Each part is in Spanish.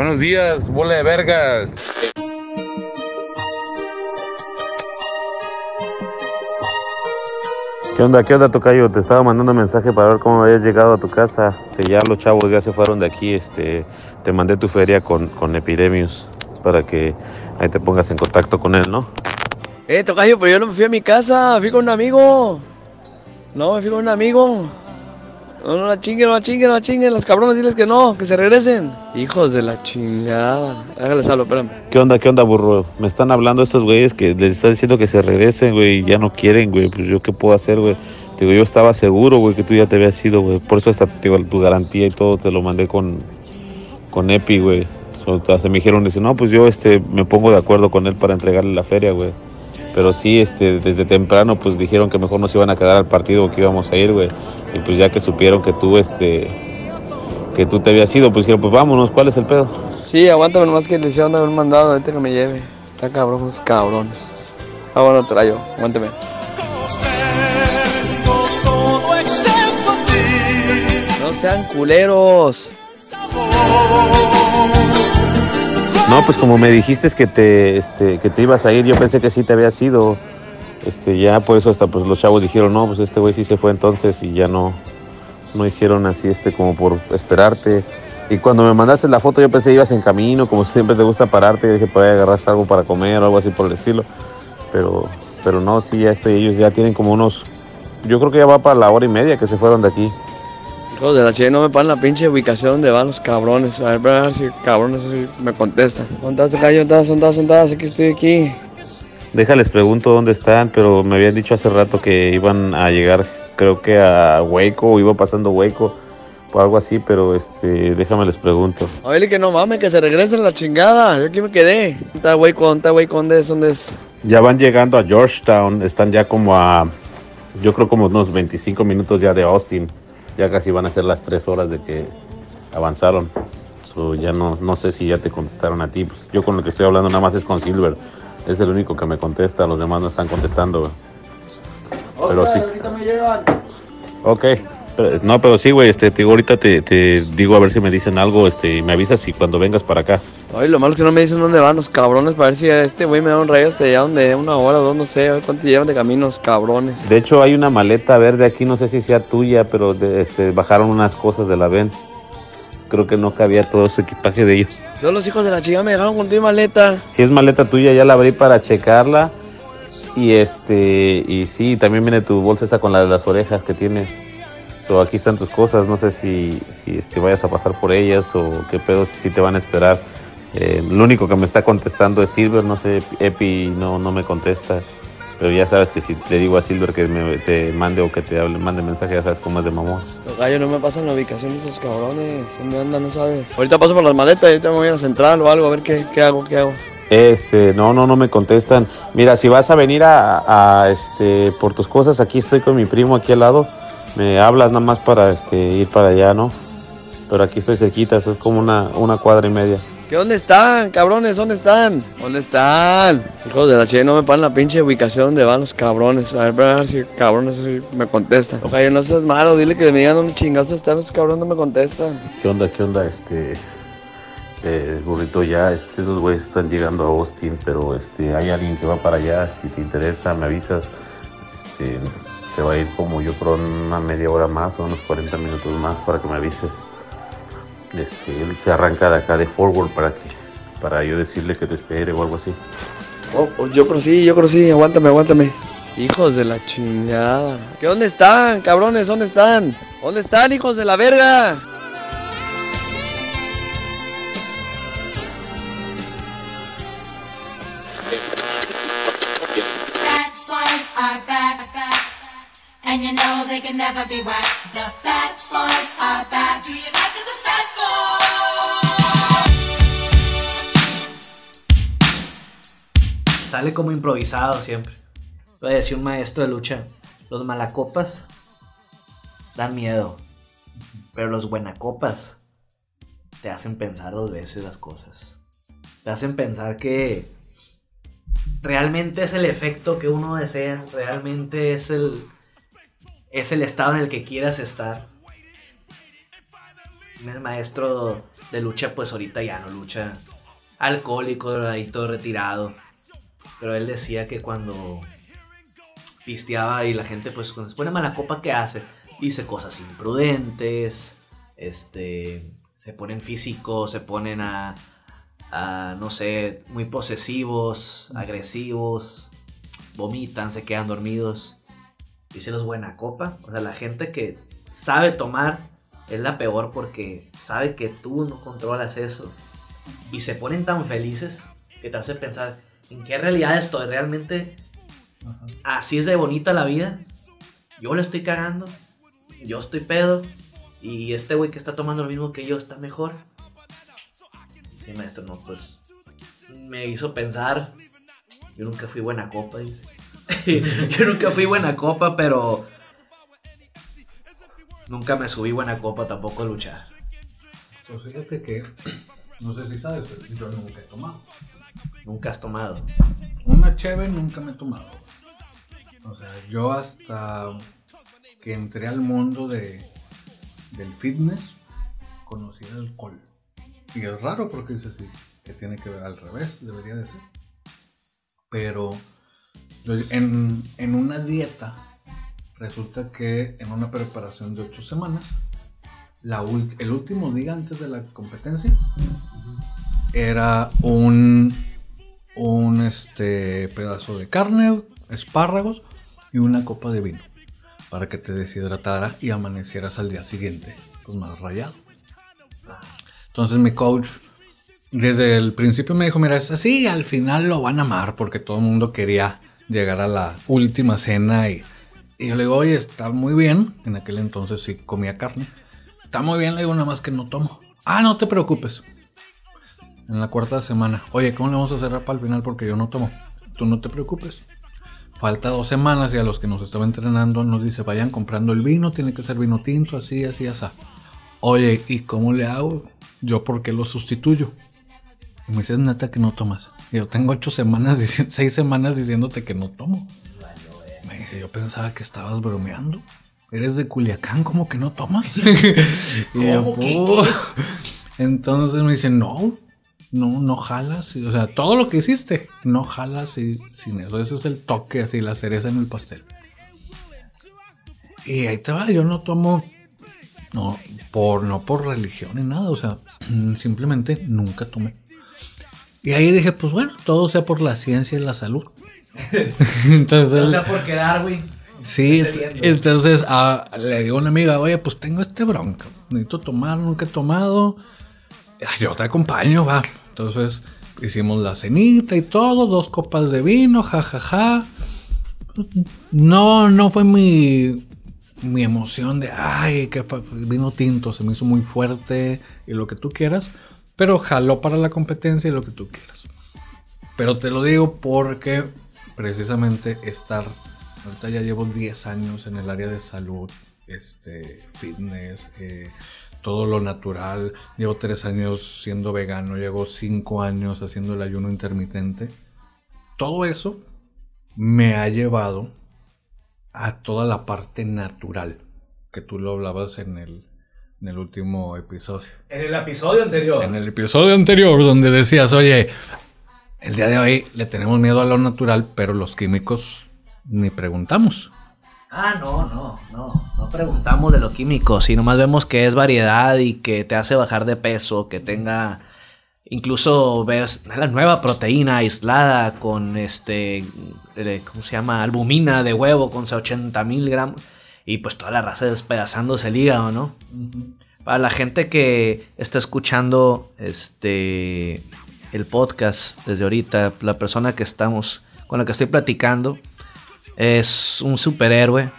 Buenos días, bola de vergas. ¿Qué onda, qué onda, Tocayo? Te estaba mandando un mensaje para ver cómo habías llegado a tu casa. Que ya los chavos ya se fueron de aquí. Este, te mandé tu feria con, con Epidemius para que ahí te pongas en contacto con él, ¿no? Eh, Tocayo, pero yo no me fui a mi casa, fui con un amigo. No, me fui con un amigo. No, no la chinguen, no la chinguen, no la chinguen. Los cabrones, diles que no, que se regresen. Hijos de la chingada. Hágales hablo, espérame. ¿Qué onda, qué onda, burro? Me están hablando estos güeyes que les están diciendo que se regresen, güey, y ya no quieren, güey. Pues yo qué puedo hacer, güey. Digo, yo estaba seguro, güey, que tú ya te habías ido, güey. Por eso hasta te digo, tu garantía y todo te lo mandé con, con Epi, güey. So, hasta me dijeron, dice, no, pues yo este, me pongo de acuerdo con él para entregarle la feria, güey. Pero sí, este, desde temprano, pues dijeron que mejor nos iban a quedar al partido que íbamos a ir, güey. Y pues ya que supieron que tú, este, que tú te habías ido, pues dijeron, pues vámonos, ¿cuál es el pedo? Sí, aguántame nomás que le hicieron haber mandado, ahorita que me lleve. Está cabrón, esos cabrones. Ah, bueno, te yo, aguántame. No sean culeros. No, pues como me dijiste que te, este, que te ibas a ir, yo pensé que sí te habías ido. Este, ya por eso hasta pues los chavos dijeron, no, pues este güey sí se fue entonces y ya no, no hicieron así este como por esperarte. Y cuando me mandaste la foto yo pensé que ibas en camino, como siempre te gusta pararte, y dije por ahí agarras algo para comer o algo así por el estilo. Pero, pero no, sí, ya este, ellos ya tienen como unos, yo creo que ya va para la hora y media que se fueron de aquí. Hijos de la chingada, no me pagan la pinche ubicación donde van los cabrones. A ver, a ver si cabrones así me contestan. ¿Dónde estás, Tocayo? ¿Dónde estás? ¿Dónde estás? ¿Dónde estás? Aquí estoy aquí. Déjales pregunto dónde están, pero me habían dicho hace rato que iban a llegar, creo que a Hueco, o iba pasando Hueco, o algo así, pero este, déjame les pregunto. A ver, que no mames, que se regresen la chingada. Yo aquí me quedé. ¿Dónde está Hueco? ¿Dónde está Hueco? ¿Dónde es? ¿Dónde es? Ya van llegando a Georgetown, están ya como a, yo creo como unos 25 minutos ya de Austin. Ya casi van a ser las 3 horas de que avanzaron. So, ya no, no sé si ya te contestaron a ti. Pues, yo con lo que estoy hablando nada más es con Silver. Es el único que me contesta, los demás no están contestando. güey. Pero sí. Ok. Pero- no, pero sí, güey, este, te digo, ahorita te, te digo a ver si me dicen algo, este, y me avisas y cuando vengas para acá. Ay, lo malo es que no me dicen dónde van los cabrones para ver si a este güey me da un rayo hasta allá donde una hora, dos, no sé, a ver cuánto llevan de camino los cabrones. De hecho, hay una maleta verde aquí, no sé si sea tuya, pero de- este, bajaron unas cosas de la VEN. Creo que no cabía todo su equipaje de ellos. Son los hijos de la chica me dejaron con tu maleta. Si es maleta tuya, ya la abrí para checarla. Y este, y sí, también viene tu bolsa esa con la de las orejas que tienes. So, aquí están tus cosas, no sé si, si este, vayas a pasar por ellas o qué pedo, si te van a esperar. Eh, lo único que me está contestando es Silver, no sé, Epi no, no me contesta. Pero ya sabes que si le digo a Silver que me, te mande o que te hable, mande mensaje, ya sabes cómo es de mamón. Los gallos no me pasan la ubicación de esos cabrones. ¿Dónde andan? No sabes. Ahorita paso por las maletas y ahorita me voy a la central o algo a ver qué, qué hago, qué hago. Este, no, no, no me contestan. Mira, si vas a venir a, a, este, por tus cosas, aquí estoy con mi primo aquí al lado. Me hablas nada más para este, ir para allá, ¿no? Pero aquí estoy cerquita, eso es como una, una cuadra y media. ¿Qué dónde están, cabrones? ¿Dónde están? ¿Dónde están? Hijos de la che, no me pagan la pinche ubicación donde van los cabrones. A ver, a ver si cabrones me contestan. Ojalá no seas malo, dile que me digan dónde chingados están los cabrones, no me contestan. ¿Qué onda, qué onda? Este, eh, burrito, ya, este, esos güeyes están llegando a Austin, pero este, hay alguien que va para allá. Si te interesa, me avisas. Este, se va a ir como yo en una media hora más o unos 40 minutos más para que me avises. Este, él se arranca de acá de forward para que para yo decirle que te espere o algo así. Oh, pues yo creo sí, yo creo sí, aguántame, aguántame. Hijos de la chingada. ¿Qué dónde están, cabrones? ¿Dónde están? ¿Dónde están, hijos de la verga? And you know they can never be whack. The fat boys are Sale como improvisado siempre. Voy a decir un maestro de lucha. Los malacopas dan miedo. Pero los buenacopas te hacen pensar dos veces las cosas. Te hacen pensar que realmente es el efecto que uno desea. Realmente es el, es el estado en el que quieras estar. un maestro de lucha, pues ahorita ya no lucha. Alcohólico, todo retirado. Pero él decía que cuando pisteaba y la gente, pues cuando se pone mala copa, ¿qué hace? Dice cosas imprudentes, este, se ponen físicos, se ponen a, a, no sé, muy posesivos, agresivos, vomitan, se quedan dormidos. Dice los buena copa, o sea, la gente que sabe tomar es la peor porque sabe que tú no controlas eso. Y se ponen tan felices que te hace pensar, ¿en qué realidad estoy? ¿Realmente así es de bonita la vida? Yo le estoy cagando, yo estoy pedo, y este güey que está tomando lo mismo que yo está mejor. Sí, maestro, no, pues me hizo pensar. Yo nunca fui buena copa, dice. yo nunca fui buena copa, pero nunca me subí buena copa tampoco a luchar. Pues fíjate que, no sé si sabes, pero yo nunca he tomado. Nunca has tomado. Una cheve nunca me he tomado. O sea, yo hasta que entré al mundo de, del fitness conocí el alcohol. Y es raro porque dice así, que tiene que ver al revés, debería de ser. Pero en, en una dieta, resulta que en una preparación de 8 semanas, la el último día antes de la competencia, era un, un este, pedazo de carne, espárragos y una copa de vino para que te deshidratara y amanecieras al día siguiente pues más rayado. Entonces mi coach desde el principio me dijo, mira, es así, al final lo van a amar porque todo el mundo quería llegar a la última cena y, y yo le digo, oye, está muy bien, en aquel entonces sí comía carne, está muy bien, le digo, nada más que no tomo. Ah, no te preocupes. En la cuarta semana, oye, ¿cómo le vamos a hacer para el final? Porque yo no tomo. Tú no te preocupes. Falta dos semanas y a los que nos estaba entrenando nos dice, vayan comprando el vino, tiene que ser vino tinto, así, así, así. Oye, ¿y cómo le hago? Yo, ¿por qué lo sustituyo? Y me dices, neta, que no tomas. Y yo tengo ocho semanas, seis semanas diciéndote que no tomo. Me dije, yo pensaba que estabas bromeando. Eres de Culiacán, ¿cómo que no tomas? Y yo, ¿Cómo que "Oh". Entonces me dice, no, no, no jalas. O sea, todo lo que hiciste, no jalas y, sin eso. Ese es el toque, así, la cereza en el pastel. Y ahí te va, yo no tomo, no por, no por religión ni nada, o sea, simplemente nunca tomé. Y ahí dije, pues bueno, todo sea por la ciencia y la salud. Entonces, O sea, por quedar, güey. Sí, entonces ah, le digo a una amiga, oye, pues tengo este bronca, necesito tomar, nunca he tomado, yo te acompaño, va. Entonces hicimos la cenita y todo, dos copas de vino, jajaja. No, no fue mi, mi emoción de, ay, que vino tinto, se me hizo muy fuerte y lo que tú quieras, pero jaló para la competencia y lo que tú quieras. Pero te lo digo porque precisamente estar, ahorita ya llevo 10 años en el área de salud, este, fitness, eh, todo lo natural. Llevo 3 años siendo vegano, llevo 5 años haciendo el ayuno intermitente. Todo eso me ha llevado a toda la parte natural que tú lo hablabas en el, en el último episodio. En el episodio anterior. En el episodio anterior donde decías, oye, el día de hoy le tenemos miedo a lo natural, pero los químicos ni preguntamos. Ah, no, no, no. No preguntamos de lo químico, si nomás vemos que es variedad y que te hace bajar de peso, que tenga. Incluso ves la nueva proteína aislada con este. ¿Cómo se llama? Albumina de huevo con 80 mil gramos. Y pues toda la raza despedazándose el hígado, ¿no? Para la gente que está escuchando este el podcast desde ahorita, la persona que estamos con la que estoy platicando es un superhéroe.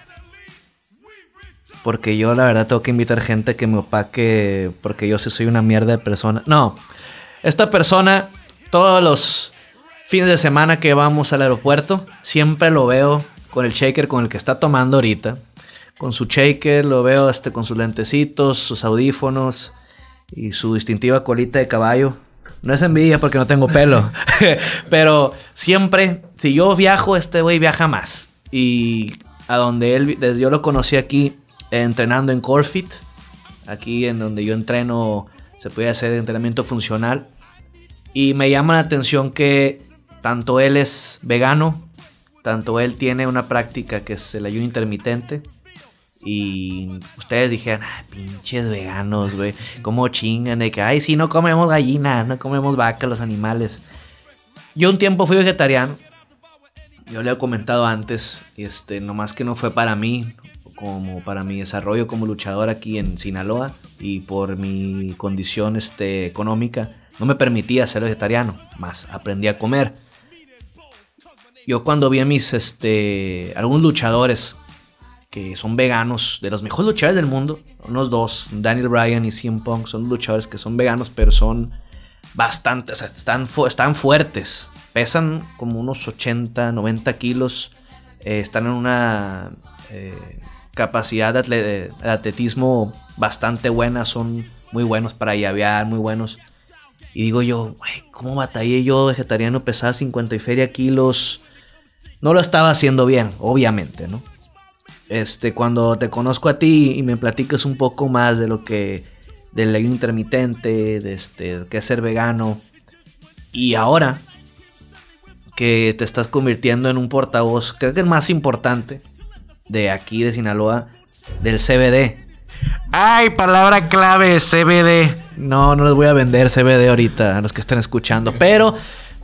Porque yo la verdad tengo que invitar gente que me opaque porque yo sí soy una mierda de persona. No, esta persona todos los fines de semana que vamos al aeropuerto siempre lo veo con el shaker con el que está tomando ahorita. Con su shaker, lo veo este, con sus lentecitos, sus audífonos y su distintiva colita de caballo. No es envidia porque no tengo pelo. Pero siempre, si yo viajo, este güey viaja más. Y a donde él, desde yo lo conocí aquí entrenando en Corfit, Aquí en donde yo entreno se puede hacer entrenamiento funcional. Y me llama la atención que tanto él es vegano, tanto él tiene una práctica que es el ayuno intermitente. Y ustedes dijeron, ah, pinches veganos, güey. ¿Cómo chingan? De que, ay, sí, no comemos gallina, no comemos vaca, los animales. Yo un tiempo fui vegetariano. Yo le he comentado antes, este, nomás que no fue para mí, como para mi desarrollo como luchador aquí en Sinaloa y por mi condición este, económica, no me permitía ser vegetariano, más aprendí a comer. Yo cuando vi a mis, este, algunos luchadores que son veganos, de los mejores luchadores del mundo, unos dos, Daniel Bryan y CM Punk, son luchadores que son veganos, pero son bastante, o sea, están, están fuertes, pesan como unos 80, 90 kilos, eh, están en una eh, capacidad de, atle- de atletismo bastante buena, son muy buenos para llavear, muy buenos. Y digo yo, "Güey, ¿cómo batallé yo vegetariano? Pesaba 50 y feria kilos. No lo estaba haciendo bien, obviamente, ¿no? Este, cuando te conozco a ti y me platicas un poco más de lo que del ayuno intermitente, de este, qué es ser vegano. Y ahora que te estás convirtiendo en un portavoz, creo que el más importante de aquí de Sinaloa, del CBD. Ay, palabra clave, CBD. No, no les voy a vender CBD ahorita a los que estén escuchando, pero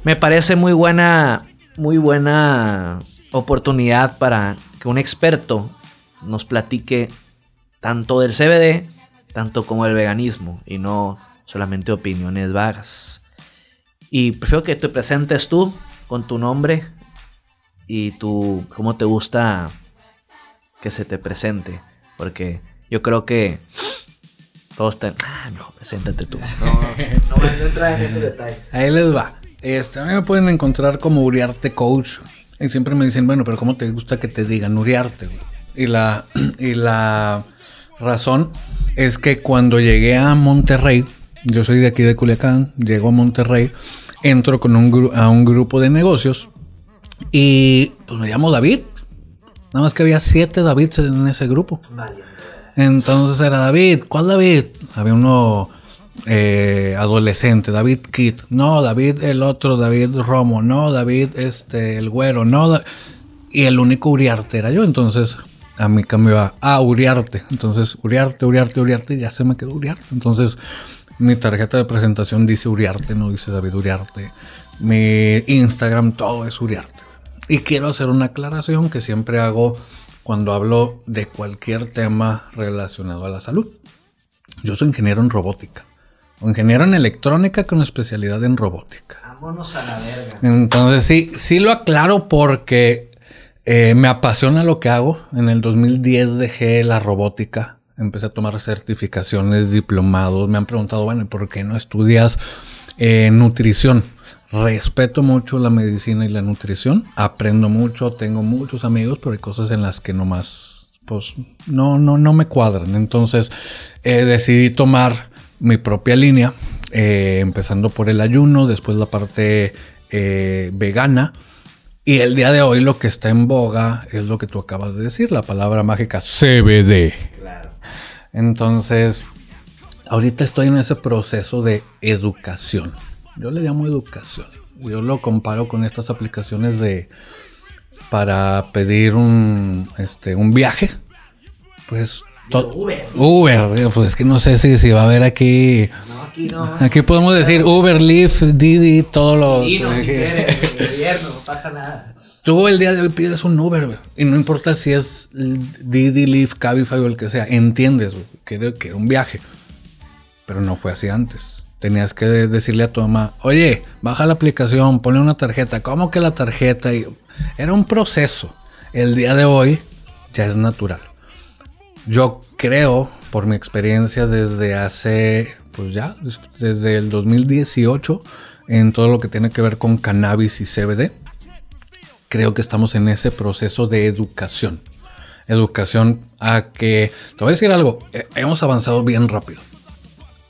me parece muy buena, muy buena oportunidad para que un experto nos platique tanto del CBD, tanto como del veganismo, y no solamente opiniones vagas. Y prefiero que te presentes tú con tu nombre y tu cómo te gusta que se te presente, porque yo creo que todos te... Ah, mejor preséntate tú. No, no voy a entrar en ese detalle. Ahí les va. Este, a mí me pueden encontrar como Uriarte Coach. Y siempre me dicen, bueno, pero ¿cómo te gusta que te digan Uriarte? Y la, y la razón es que cuando llegué a Monterrey, yo soy de aquí de Culiacán, llego a Monterrey, entro con un, a un grupo de negocios y pues me llamo David. Nada más que había siete Davids en ese grupo. Entonces era David, ¿cuál David? Había uno eh, adolescente, David Kid. No, David el otro, David Romo. No, David este, el güero. No, y el único Uriarte era yo. Entonces a mí cambió a, a Uriarte. Entonces Uriarte, Uriarte, Uriarte. Y ya se me quedó Uriarte. Entonces mi tarjeta de presentación dice Uriarte, no dice David Uriarte. Mi Instagram, todo es Uriarte. Y quiero hacer una aclaración que siempre hago cuando hablo de cualquier tema relacionado a la salud. Yo soy ingeniero en robótica. O ingeniero en electrónica con especialidad en robótica. Vámonos a la verga. Entonces sí, sí lo aclaro porque eh, me apasiona lo que hago. En el 2010 dejé la robótica. Empecé a tomar certificaciones, diplomados. Me han preguntado, bueno, ¿y por qué no estudias eh, nutrición? Respeto mucho la medicina y la nutrición. Aprendo mucho, tengo muchos amigos, pero hay cosas en las que nomás, pues, no, no, no me cuadran. Entonces, eh, decidí tomar mi propia línea, eh, empezando por el ayuno, después la parte vegana. Y el día de hoy lo que está en boga es lo que tú acabas de decir, la palabra mágica CBD. Entonces, ahorita estoy en ese proceso de educación. Yo le llamo educación. Yo lo comparo con estas aplicaciones de para pedir un este un viaje. Pues Uber. Uber, pues es que no sé si, si va a haber aquí No, aquí no. aquí podemos decir Uber, Lyft, Didi, todo lo Y no, si quieres, el gobierno, no pasa nada. Tú el día de hoy pides un Uber, güey. Y no importa si es Didi, Lyft, Cabify o el que sea. Entiendes, güey, que era, un viaje. Pero no fue así antes. Tenías que de- decirle a tu mamá, oye, baja la aplicación, ponle una tarjeta. ¿Cómo que la tarjeta? Y era un proceso. El día de hoy ya es natural. Yo creo, por mi experiencia desde hace, pues ya, des- desde el 2018, en todo lo que tiene que ver con cannabis y CBD, creo que estamos en ese proceso de educación. Educación a que, te voy a decir algo, eh, hemos avanzado bien rápido.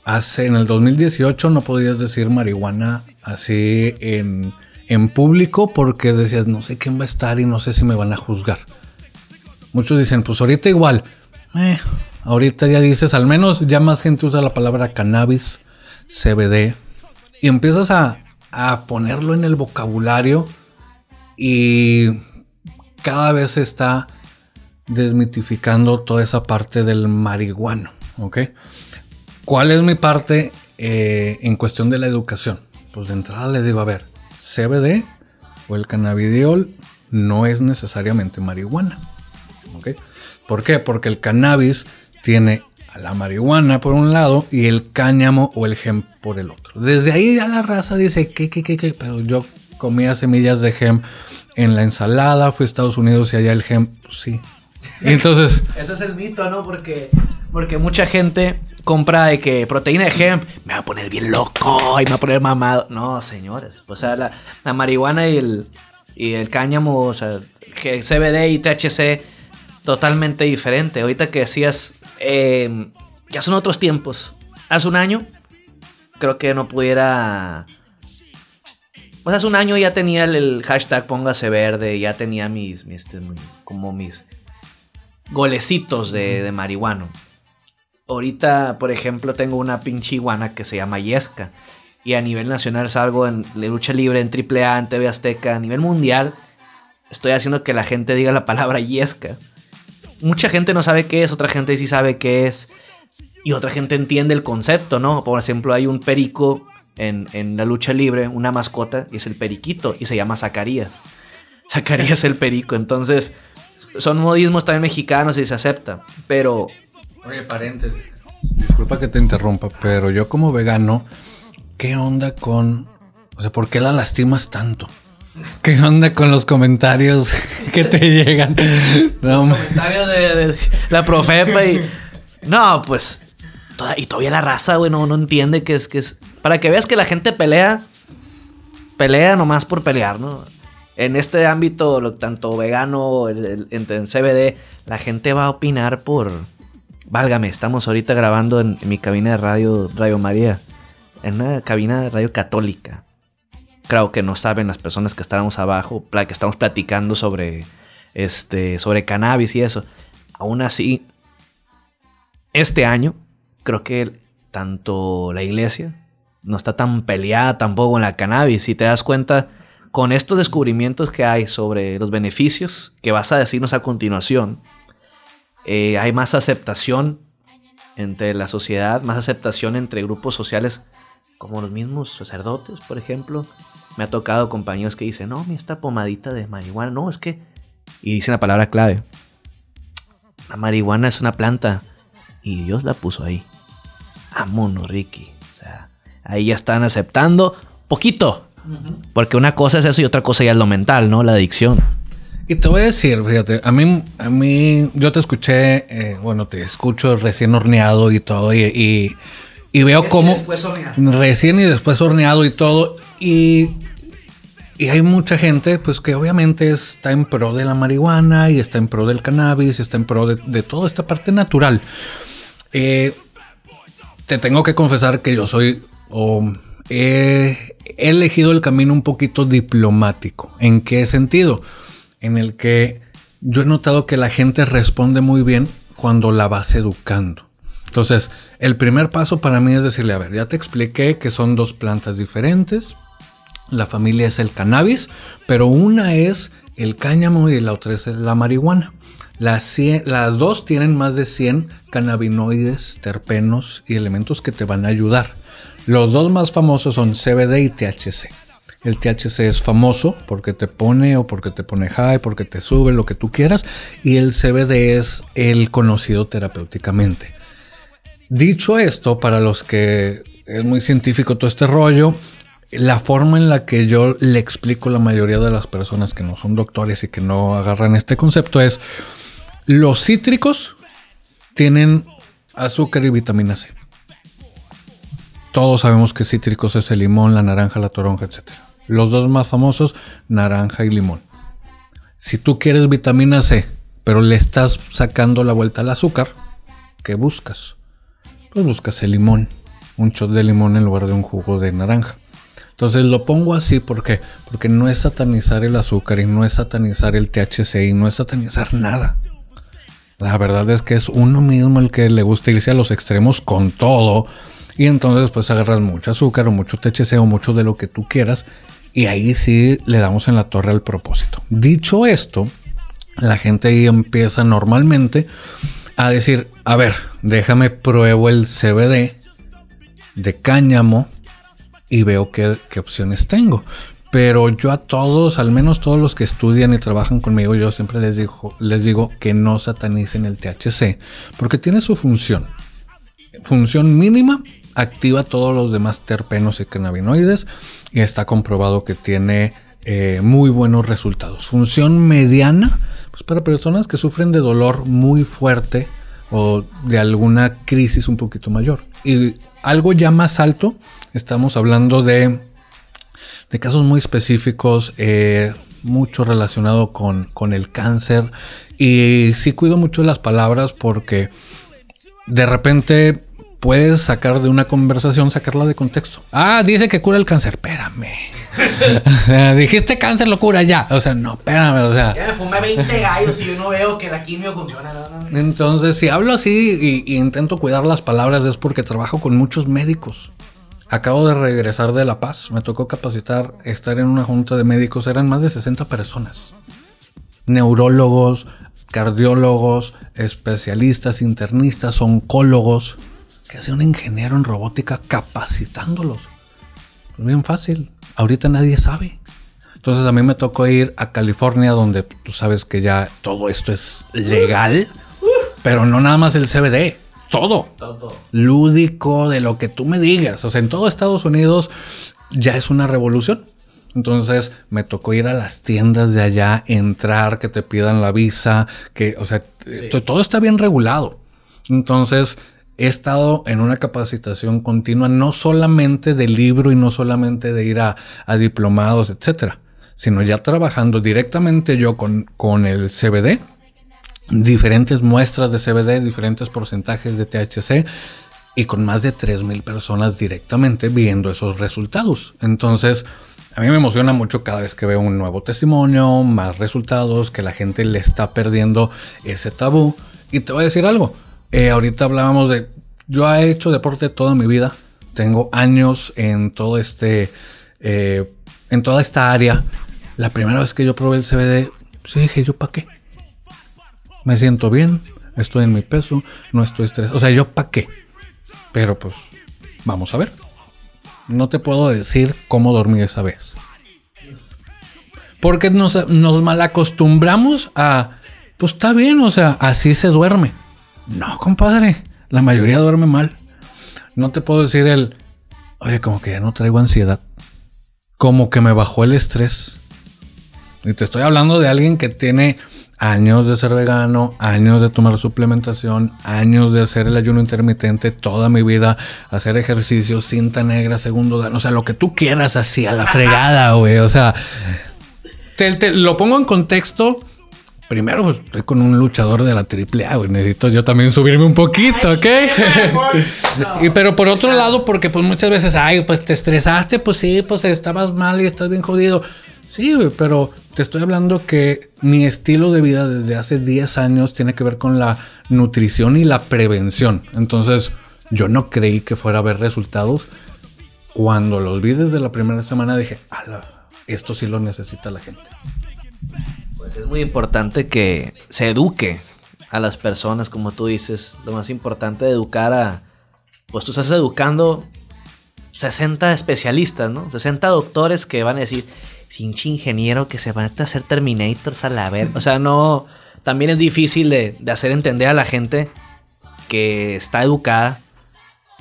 Hace, en el 2018 no podías decir marihuana así en, en público porque decías, no sé quién va a estar y no sé si me van a juzgar. Muchos dicen, pues ahorita igual. Eh, Ahorita ya dices, al menos ya más gente usa la palabra cannabis, CBD, y empiezas a, a ponerlo en el vocabulario y cada vez se está desmitificando toda esa parte del marihuano, ¿ok? ¿Cuál es mi parte eh, en cuestión de la educación? Pues de entrada le digo, a ver, CBD o el cannabidiol no es necesariamente marihuana, ¿ok? ¿Por qué? Porque el cannabis tiene a la marihuana por un lado y el cáñamo o el gem por el otro. Desde ahí ya la raza dice, ¿qué, qué, qué, qué? Pero yo comía semillas de gem en la ensalada, fui a Estados Unidos y allá el pues sí. Entonces, Ese es el mito, ¿no? Porque, porque mucha gente compra de que proteína de hemp me va a poner bien loco y me va a poner mamado. No, señores. O sea, la, la marihuana y el, y el cáñamo, o sea, que CBD y THC, totalmente diferente. Ahorita que decías, eh, ya son otros tiempos. Hace un año, creo que no pudiera. Pues hace un año ya tenía el, el hashtag póngase verde, ya tenía mis, mis este, como mis golecitos de, de marihuano. Ahorita, por ejemplo, tengo una pinche iguana que se llama Yesca. Y a nivel nacional salgo en la lucha libre, en AAA, en TV Azteca. A nivel mundial, estoy haciendo que la gente diga la palabra Yesca. Mucha gente no sabe qué es, otra gente sí sabe qué es. Y otra gente entiende el concepto, ¿no? Por ejemplo, hay un perico en, en la lucha libre, una mascota, y es el periquito, y se llama Zacarías. Zacarías el perico. Entonces, son modismos también mexicanos y se acepta. Pero Oye, paréntesis. Disculpa que te interrumpa, pero yo como vegano, ¿qué onda con... O sea, ¿por qué la lastimas tanto? ¿Qué onda con los comentarios que te llegan? No, ma- comentarios de, de la profepa y. No, pues. toda- y todavía la raza, güey, no, no entiende que es que es. Para que veas que la gente pelea. Pelea nomás por pelear, ¿no? En este ámbito, tanto vegano, el, en, CBD, la gente va a opinar por. Válgame, estamos ahorita grabando en, mi cabina de radio, Radio María. En una cabina de radio católica. Creo que no saben las personas que estábamos abajo, que estamos platicando sobre este, sobre cannabis y eso. Aún así, este año, creo que tanto la iglesia no está tan peleada tampoco con la cannabis. Si te das cuenta, con estos descubrimientos que hay sobre los beneficios que vas a decirnos a continuación, eh, hay más aceptación entre la sociedad, más aceptación entre grupos sociales como los mismos sacerdotes, por ejemplo. Me ha tocado compañeros que dicen, no, mira esta pomadita de marihuana, no, es que y dicen la palabra clave. La marihuana es una planta y Dios la puso ahí. Vámonos, Ricky. Ahí ya están aceptando poquito. Porque una cosa es eso y otra cosa ya es lo mental, ¿no? La adicción. Y te voy a decir, fíjate, a mí, a mí, yo te escuché, eh, bueno, te escucho recién horneado y todo, y, y, y veo cómo... Recién y después horneado y todo, y, y hay mucha gente, pues que obviamente está en pro de la marihuana, y está en pro del cannabis, y está en pro de, de toda esta parte natural. Eh, te tengo que confesar que yo soy, o he elegido el camino un poquito diplomático. ¿En qué sentido? En el que yo he notado que la gente responde muy bien cuando la vas educando. Entonces, el primer paso para mí es decirle, a ver, ya te expliqué que son dos plantas diferentes. La familia es el cannabis, pero una es el cáñamo y la otra es la marihuana. Las, las dos tienen más de 100 cannabinoides, terpenos y elementos que te van a ayudar. Los dos más famosos son CBD y THC. El THC es famoso porque te pone o porque te pone high, porque te sube, lo que tú quieras. Y el CBD es el conocido terapéuticamente. Dicho esto, para los que es muy científico todo este rollo, la forma en la que yo le explico a la mayoría de las personas que no son doctores y que no agarran este concepto es los cítricos tienen azúcar y vitamina C. Todos sabemos que cítricos es el limón, la naranja, la toronja, etc. Los dos más famosos, naranja y limón. Si tú quieres vitamina C, pero le estás sacando la vuelta al azúcar, ¿qué buscas? Pues buscas el limón. Un shot de limón en lugar de un jugo de naranja. Entonces lo pongo así ¿por qué? porque no es satanizar el azúcar y no es satanizar el THC y no es satanizar nada. La verdad es que es uno mismo el que le gusta irse a los extremos con todo. Y entonces pues agarras mucho azúcar o mucho THC o mucho de lo que tú quieras. Y ahí sí le damos en la torre al propósito. Dicho esto, la gente ahí empieza normalmente a decir, a ver, déjame pruebo el CBD de cáñamo y veo qué, qué opciones tengo. Pero yo a todos, al menos todos los que estudian y trabajan conmigo, yo siempre les digo, les digo que no satanicen el THC, porque tiene su función. Función mínima, activa todos los demás terpenos y cannabinoides y está comprobado que tiene eh, muy buenos resultados. Función mediana, pues para personas que sufren de dolor muy fuerte o de alguna crisis un poquito mayor. Y algo ya más alto, estamos hablando de, de casos muy específicos, eh, mucho relacionado con, con el cáncer. Y sí cuido mucho las palabras porque de repente puedes sacar de una conversación, sacarla de contexto. Ah, dice que cura el cáncer. Espérame. O sea, Dijiste cáncer lo cura ya. O sea, no, espérame. O sea, Ya me fumé 20 gallos y yo no veo que la quimio funciona. No, no, no. entonces, si hablo así y, y intento cuidar las palabras es porque trabajo con muchos médicos. Acabo de regresar de La Paz. Me tocó capacitar, estar en una junta de médicos. Eran más de 60 personas. Neurólogos, cardiólogos, especialistas, internistas, oncólogos. ¿Qué hace un ingeniero en robótica capacitándolos? Pues bien fácil. Ahorita nadie sabe. Entonces a mí me tocó ir a California donde tú sabes que ya todo esto es legal. Pero no nada más el CBD. Todo. Todo. Lúdico, de lo que tú me digas. O sea, en todo Estados Unidos ya es una revolución. Entonces me tocó ir a las tiendas de allá, entrar, que te pidan la visa, que, o sea, to- todo está bien regulado. Entonces he estado en una capacitación continua, no solamente de libro y no solamente de ir a, diplomados, etcétera, sino ya trabajando directamente yo con, con el CBD, diferentes muestras de CBD, diferentes porcentajes de THC y con más de 3.000 personas directamente viendo esos resultados. Entonces, a mí me emociona mucho cada vez que veo un nuevo testimonio, más resultados, que la gente le está perdiendo ese tabú. Y te voy a decir algo, eh, ahorita hablábamos de, yo he hecho deporte toda mi vida, tengo años en todo este, eh, en toda esta área. La primera vez que yo probé el CBD, sí dije, ¿yo para qué? me siento bien, estoy en mi peso, no estoy estresado. O sea, yo para qué. Pero pues, vamos a ver. No te puedo decir cómo dormí esa vez. Porque nos, nos malacostumbramos a, pues está bien, o sea, así se duerme. No, compadre, la mayoría duerme mal. No te puedo decir el, oye, como que ya no traigo ansiedad. Como que me bajó el estrés. Y te estoy hablando de alguien que tiene años de ser vegano, años de tomar suplementación, años de hacer el ayuno intermitente, toda mi vida, hacer ejercicio, cinta negra, segundo dan, o sea, lo que tú quieras así a la fregada, güey. O sea, te, te- lo pongo en contexto. Primero, pues, estoy con un luchador de la AAA, güey. Necesito yo también subirme un poquito, ¿ok? y, pero por otro lado, porque pues muchas veces, ay, pues te estresaste, pues sí, pues estabas mal y estás bien jodido. Sí, güey, pero te estoy hablando que mi estilo de vida desde hace 10 años tiene que ver con la nutrición y la prevención. Entonces, yo no creí que fuera a haber resultados. Cuando los vi desde la primera semana dije, "Ala, esto sí lo necesita la gente. Pues es muy importante que se eduque a las personas, como tú dices. Lo más importante de educar a. Pues tú estás educando 60 especialistas, ¿no? 60 doctores que van a decir, pinche ingeniero que se van a hacer Terminators a la ver. O sea, no. También es difícil de, de hacer entender a la gente que está educada.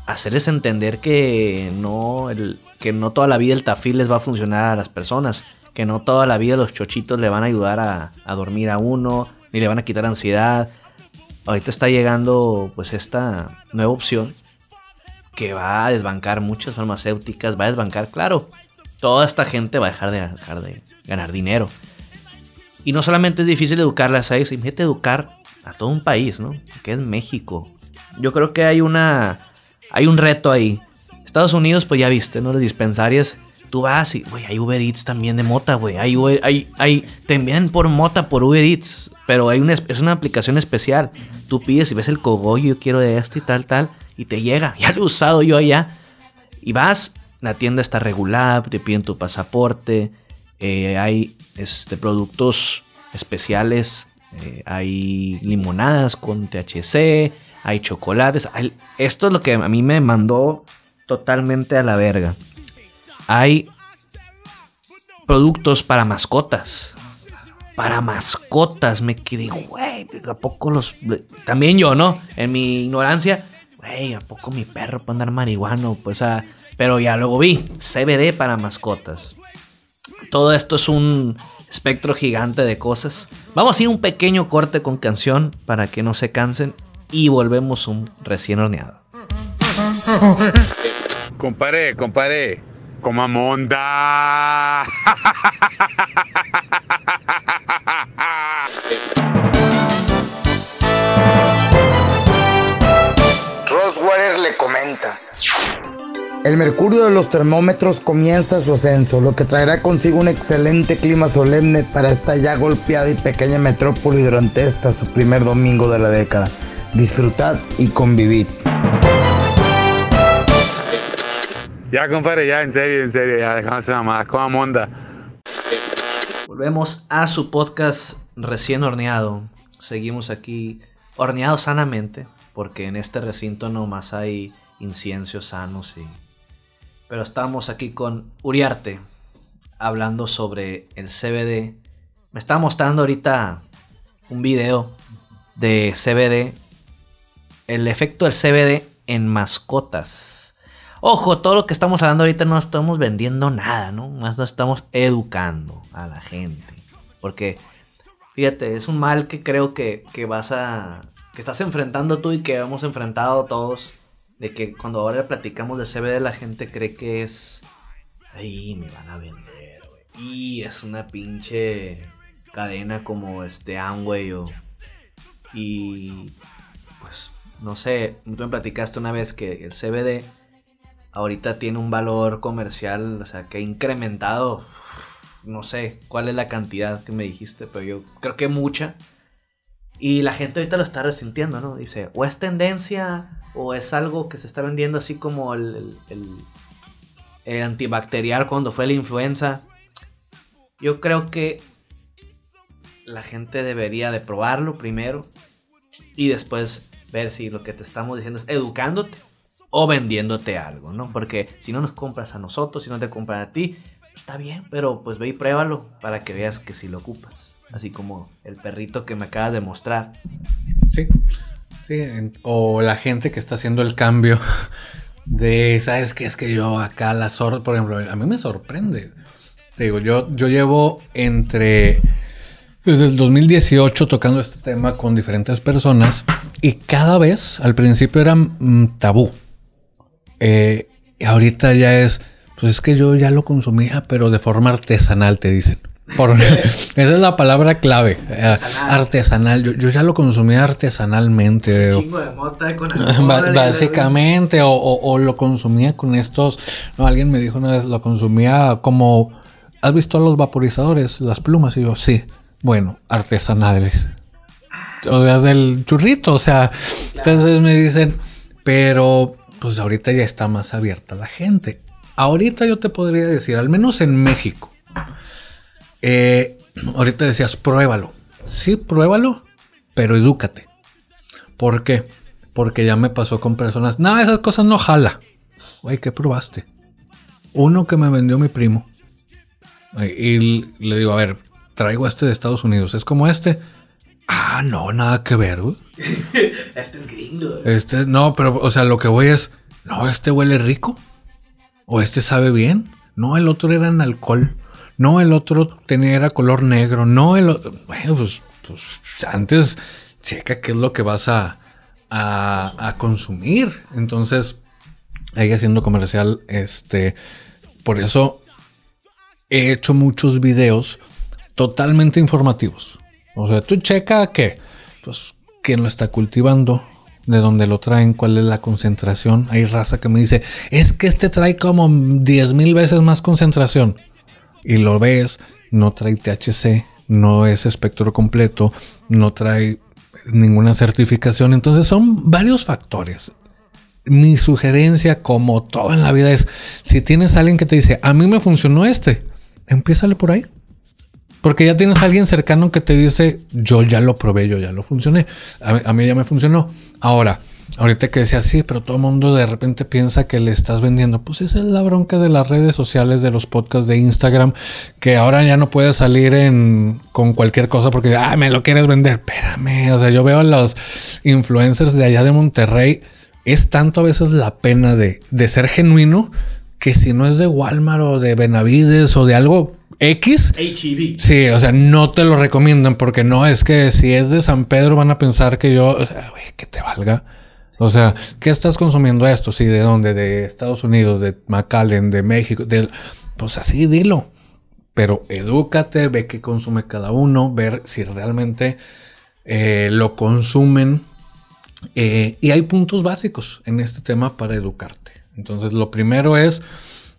Hacerles entender que no, el, que no toda la vida el tafil les va a funcionar a las personas. Que no toda la vida los chochitos le van a ayudar a, dormir a uno. Ni le van a quitar ansiedad. Ahorita está llegando pues esta nueva opción que va a desbancar muchas farmacéuticas, va a desbancar, claro, toda esta gente va a dejar de, dejar de ganar dinero. Y no solamente es difícil educarlas a ellos, imagínate educar a todo un país, ¿no? Que es México. Yo creo que hay una hay un reto ahí. Estados Unidos, pues ya viste, ¿no? Las dispensarias Tú vas y, güey, hay Uber Eats también de mota, güey. Hay, hay, hay, te envían por mota por Uber Eats, pero hay una, es- una aplicación especial. Tú pides y ves el cogollo, yo quiero de esto y tal, tal, y te llega. Ya lo he usado yo allá. Y vas, la tienda está regular, te piden tu pasaporte, eh, hay este, productos especiales, eh, hay limonadas con THC, hay chocolates. esto es lo que a mí me mandó totalmente a la verga. Hay productos para mascotas. Para mascotas, me quedé, güey, ¿a poco los... También yo, ¿no? En mi ignorancia, güey, ¿a poco mi perro puede andar marihuano? Pues, ah, pero ya luego vi, CBD para mascotas. Todo esto es un espectro gigante de cosas. Vamos a ir un pequeño corte con canción para que no se cansen y volvemos un recién horneado. Compare, compare. Coma monda. Roswater le comenta. El mercurio de los termómetros comienza su ascenso, lo que traerá consigo un excelente clima solemne para esta ya golpeada y pequeña metrópoli durante esta su primer domingo de la década. Disfrutad y convivid. Ya, compadre, ya, en serio, en serio, ya, dejamos mamá. Coma monda. Volvemos a su podcast recién horneado. Seguimos aquí horneados sanamente, porque en este recinto nomás hay inciensos sanos y... Pero estamos aquí con Uriarte, hablando sobre el CBD. Me está mostrando ahorita un video de CBD, el efecto del CBD en mascotas. Ojo, todo lo que estamos hablando ahorita no estamos vendiendo nada, ¿no? Más no estamos educando a la gente. Porque, fíjate, es un mal que creo que, que vas a... que estás enfrentando tú y que hemos enfrentado todos. De que cuando ahora platicamos de CBD la gente cree que es... Ay, me van a vender, güey. Y es una pinche cadena como este Amway o... Y... Pues, no sé, tú me platicaste una vez que el CBD ahorita tiene un valor comercial, o sea, que ha incrementado, no sé cuál es la cantidad que me dijiste, pero yo creo que mucha. Y la gente ahorita lo está resintiendo, ¿no? Dice, o es tendencia, o es algo que se está vendiendo así como el, el, el- antibacterial cuando fue la influenza. Yo creo que la gente debería de probarlo primero y después ver si lo que te estamos diciendo es educándote o vendiéndote algo, ¿no? Porque si no nos compras a nosotros, si no te compran a ti, está bien, pero pues ve y pruébalo para que veas que si lo ocupas. Así como el perrito que me acabas de mostrar. Sí. Sí, o la gente que está haciendo el cambio de, ¿sabes qué? Es que yo acá la sor, por ejemplo, a mí me sorprende. Te digo, yo, yo llevo entre, desde el 2018 tocando este tema con diferentes personas y cada vez, al principio era mm, tabú. Eh, y ahorita ya es, pues es que yo ya lo consumía, pero de forma artesanal, te dicen. Por- esa es la palabra clave. eh, Artesanal. artesanal. Yo, yo ya lo consumía artesanalmente. Chingo de mota con Ba- Básicamente, o, o- o lo consumía con estos. No, alguien me dijo una vez, lo consumía como. ¿Has visto los vaporizadores, las plumas? Y yo, sí. Bueno, artesanales. O sea, del churrito, o sea. Entonces me dicen, pero pues ahorita ya está más abierta la gente. Ahorita yo te podría decir, al menos en México. eh, ahorita decías, pruébalo. Sí, pruébalo, pero edúcate. ¿Por qué? Porque ya me pasó con personas. No, esas cosas no jala. Güey, ¿qué probaste? Uno que me vendió mi primo. Y le digo, a ver, traigo este de Estados Unidos. ¿Es como este? Ah, no, nada que ver. Este es gringo. Este, no, pero, o sea, lo que voy es, no, este huele rico. O este sabe bien. No, el otro era en alcohol. No, el otro tenía, era color negro. No, el otro. Bueno, pues, pues antes checa qué es lo que vas a, a, consumir. Entonces, ahí haciendo comercial, este, por eso he hecho muchos videos totalmente informativos. O sea, tú checa que, pues, quién lo está cultivando, de donde lo traen, cuál es la concentración. Hay raza que me dice, es que este trae como 10 mil veces más concentración. Y lo ves, no trae THC, no es espectro completo, no trae ninguna certificación. Entonces son varios factores. Mi sugerencia, como todo en la vida, es si tienes alguien que te dice, a mí me funcionó este, empiézale por ahí. Porque ya tienes a alguien cercano que te dice, yo ya lo probé, yo ya lo funcioné. A, mí- ya me funcionó. Ahora, ahorita que decía sí, pero todo el mundo de repente piensa que le estás vendiendo. Pues esa es la bronca de las redes sociales, de los podcasts de Instagram, que ahora ya no puedes salir con cualquier cosa porque, ah, me lo quieres vender. Espérame. O sea, yo veo a los influencers de allá de Monterrey. Es tanto a veces la pena de, de ser genuino que si no es de Walmart o de Benavides o de algo X, HEB. Sí, o sea, no te lo recomiendan porque no es que si es de San Pedro van a pensar que yo, o sea, güey, que te valga. O sea, ¿qué estás consumiendo esto? Sí, ¿de dónde? De Estados Unidos, de McAllen, de México, de... pues así dilo. Pero edúcate, ve qué consume cada uno, ver si realmente eh, lo consumen. Eh, y hay puntos básicos en este tema para educarte. Entonces, lo primero es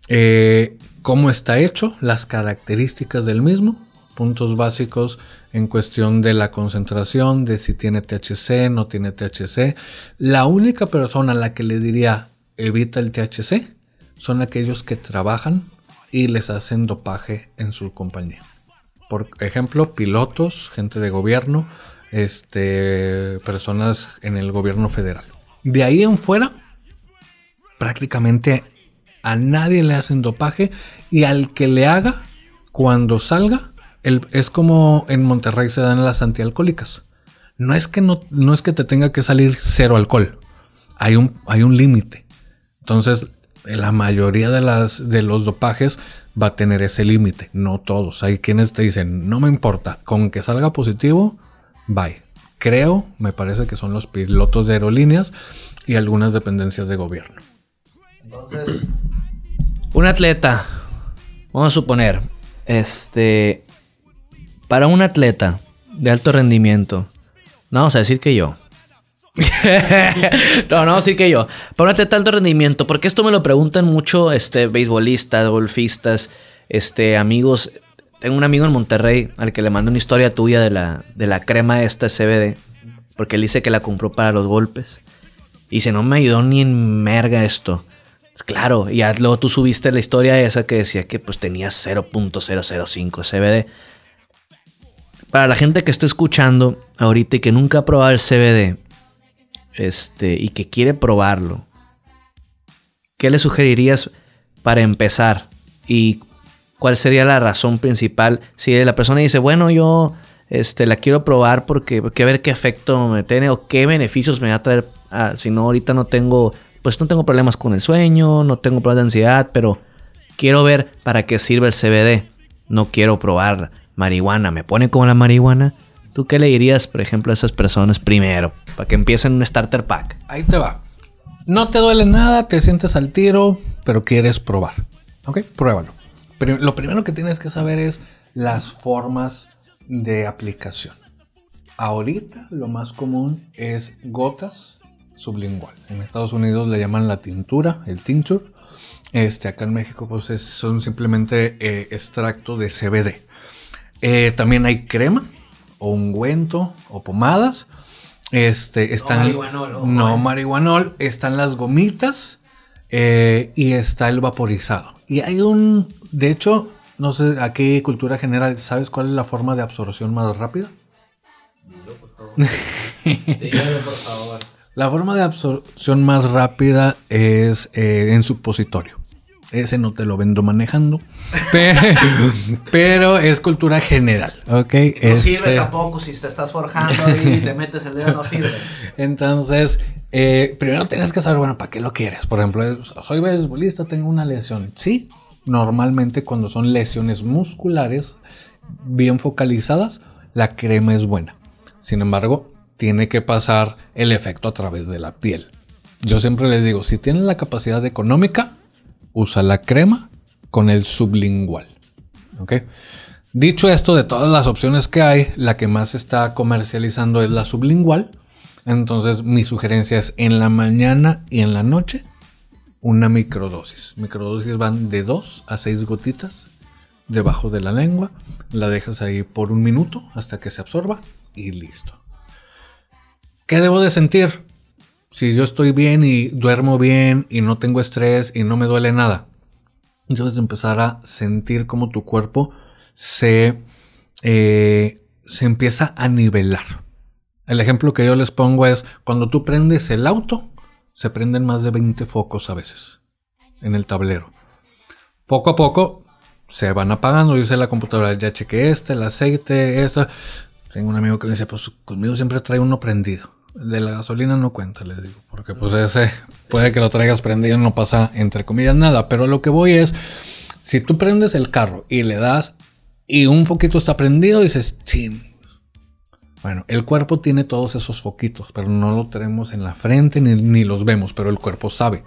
eh, cómo está hecho, las características del mismo, puntos básicos en cuestión de la concentración, de si tiene THC, no tiene THC. La única persona a la que le diría evita el THC son aquellos que trabajan y les hacen dopaje en su compañía. Por ejemplo, pilotos, gente de gobierno, este, personas en el gobierno federal. De ahí en fuera, prácticamente a nadie le hacen dopaje y al que le haga, cuando salga, es como en Monterrey se dan las antialcohólicas. No es que no es que te tenga que salir cero alcohol. Hay un, hay un límite. Entonces, la mayoría de, las, de los dopajes va a tener ese límite. No todos. Hay quienes te dicen, no me importa, con que salga positivo, bye. Creo, me parece que son los pilotos de aerolíneas y algunas dependencias de gobierno. Entonces, un atleta, vamos a suponer, este, para un atleta de alto rendimiento, no vamos a decir que yo. no, no decir que yo. Para un atleta de alto rendimiento, porque esto me lo preguntan mucho, este, beisbolistas, golfistas, este, amigos. Tengo un amigo en Monterrey al que le mandé una historia tuya de la, de la crema esta CBD, porque él dice que la compró para los golpes. Y dice, no me ayudó ni en merga esto. Pues Claro, y luego tú subiste la historia esa que decía que pues tenía 0.005 CBD. Para la gente que está escuchando ahorita y que nunca ha probado el CBD, este, y que quiere probarlo, ¿qué le sugerirías para empezar? ¿Y cuál sería la razón principal? Si la persona dice, bueno, yo este, la quiero probar porque quiero ver qué efecto me tiene o qué beneficios me va a traer. ah, si no, ahorita no tengo, pues no tengo problemas con el sueño, no tengo problemas de ansiedad, pero quiero ver para qué sirve el CBD. No quiero probar marihuana. ¿Me pone como la marihuana? ¿Tú qué le dirías, por ejemplo, a esas personas primero? Para que empiecen un starter pack. Ahí te va. No te duele nada, te sientes al tiro, pero quieres probar. ¿Ok? Pruébalo. Pero lo primero que tienes que saber es las formas de aplicación. Ahorita lo más común es gotas sublingual. En Estados Unidos le llaman la tintura, el tincture. Este, acá en México pues es- son simplemente eh, extracto de CBD. Eh, también hay crema, o ungüento, o pomadas. Este, están, marihuanol, ojo, no eh. marihuanol, están las gomitas eh, y está el vaporizado. Y hay un, de hecho, no sé, aquí cultura general, ¿sabes cuál es la forma de absorción más rápida? La forma de absorción más rápida es eh, en supositorio. Ese no te lo vendo manejando. Pero, pero es cultura general. Ok. No sirve Este, tampoco si te estás forjando y te metes el dedo, no sirve. Entonces, eh, primero tienes que saber, bueno, ¿para qué lo quieres? Por ejemplo, es- soy beisbolista, tengo una lesión. Sí, normalmente cuando son lesiones musculares bien focalizadas, la crema es buena. Sin embargo, tiene que pasar el efecto a través de la piel. Yo siempre les digo, si tienen la capacidad económica, usa la crema con el sublingual. ¿Ok? Dicho esto, de todas las opciones que hay, la que más se está comercializando es la sublingual. Entonces, mi sugerencia es en la mañana y en la noche una microdosis. Microdosis van de 2 a 6 gotitas debajo de la lengua. La dejas ahí por un minuto hasta que se absorba y listo. ¿Qué debo de sentir? Si yo estoy bien y duermo bien y no tengo estrés y no me duele nada, de empezar a sentir como tu cuerpo se, eh, se empieza a nivelar. El ejemplo que yo les pongo es cuando tú prendes el auto, se prenden más de 20 focos a veces en el tablero. Poco a poco se van apagando, dice la computadora, ya chequé este, el aceite, esto. Tengo un amigo que me dice, pues conmigo siempre trae uno prendido. De la gasolina no cuenta, le digo, porque pues ese puede que lo traigas prendido y no pasa entre comillas nada, pero lo que voy es, si tú prendes el carro y le das y un foquito está prendido, dices, chin. Bueno, el cuerpo tiene todos esos foquitos, pero no lo tenemos en la frente ni, ni los vemos, pero el cuerpo sabe.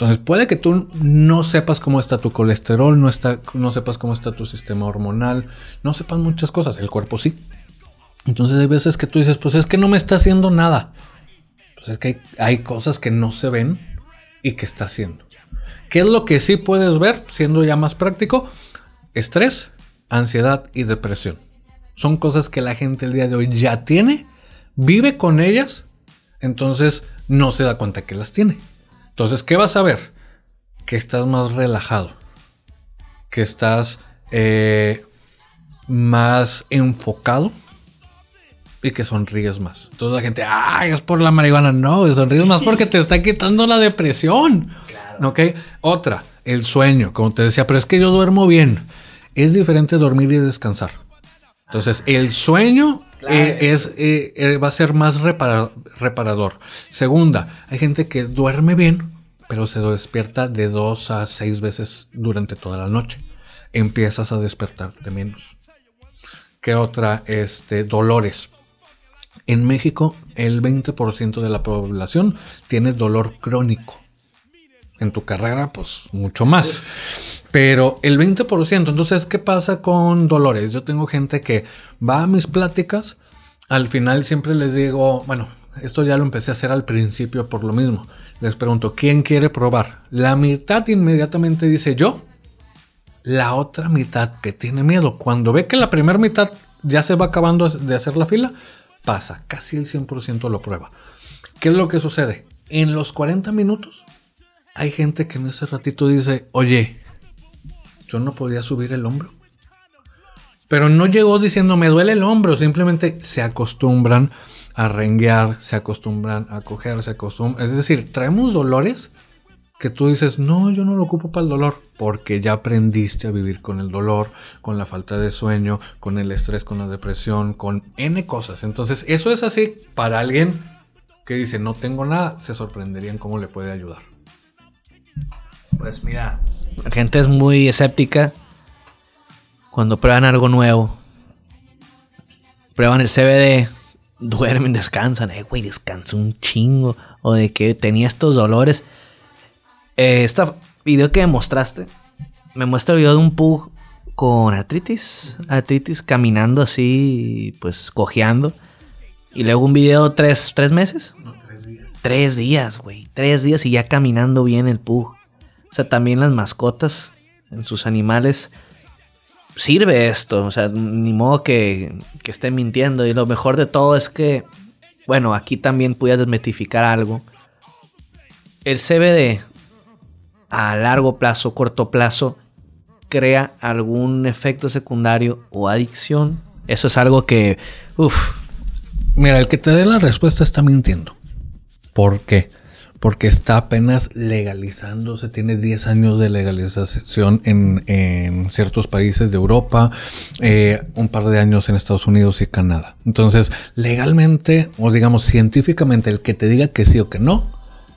Entonces puede que tú no sepas cómo está tu colesterol, no, está, no sepas cómo está tu sistema hormonal, no sepas muchas cosas, el cuerpo sí. Entonces hay veces que tú dices, pues es que no me está haciendo nada. Pues es que hay, cosas que no se ven y que está haciendo. ¿Qué es lo que sí puedes ver, siendo ya más práctico? Estrés, ansiedad y depresión. Son cosas que la gente el día de hoy ya tiene, vive con ellas, entonces no se da cuenta que las tiene. Entonces, ¿qué vas a ver? Que estás más relajado, que estás eh, más enfocado y que sonríes más. Entonces la gente, ay, es por la marihuana. No, sonríes más porque te está quitando la depresión. ¿Ok? Otra, el sueño, como te decía, pero es que yo duermo bien. Es diferente dormir y descansar. Entonces, el sueño eh, es, eh, eh, va a ser más repara- reparador. Segunda, hay gente que duerme bien, pero se despierta de dos a seis veces durante toda la noche. Empiezas a despertarte menos. ¿Qué otra? Este, dolores. En México, el 20% de la población tiene dolor crónico. En tu carrera, pues mucho más. Pero el 20%, entonces, ¿qué pasa con dolores? Yo tengo gente que va a mis pláticas, al final siempre les digo, bueno, esto ya lo empecé a hacer al principio por lo mismo. Les pregunto, ¿quién quiere probar? La mitad inmediatamente dice yo. La otra mitad que tiene miedo, cuando ve que la primera mitad ya se va acabando de hacer la fila, pasa, casi el 100% lo prueba. ¿Qué es lo que sucede? En los 40 minutos hay gente que en ese ratito dice, oye, yo no podía subir el hombro. Pero no llegó diciendo me duele el hombro, simplemente se acostumbran a renguear, se acostumbran a coger, se acostumbran. Es decir, traemos dolores que tú dices, no, yo no lo ocupo para el dolor, porque ya aprendiste a vivir con el dolor, con la falta de sueño, con el estrés, con la depresión, con N cosas. Entonces, eso es así para alguien que dice, no tengo nada, se sorprenderían cómo le puede ayudar. Pues mira, la gente es muy escéptica cuando prueban algo nuevo. Prueban el CBD, duermen, descansan. Eh, güey, descansa un chingo. O de que tenía estos dolores. Eh, este video que me mostraste, me muestra el video de un pug con artritis. Artritis caminando así, pues cojeando. Y luego un video tres, tres meses. Tres días, güey. Tres días y ya caminando bien el pug. O sea, también las mascotas en sus animales sirve esto. O sea, ni modo que, que estén mintiendo. Y lo mejor de todo es que, bueno, aquí también puedes desmitificar algo. El CBD a largo plazo, corto plazo, crea algún efecto secundario o adicción. Eso es algo que, uff, Mira, el que te dé la respuesta está mintiendo. ¿Por qué? Porque está apenas legalizándose, tiene 10 años de legalización en, en ciertos países de Europa, eh, un par de años en Estados Unidos y Canadá. Entonces, legalmente, o digamos científicamente, el que te diga que sí o que no,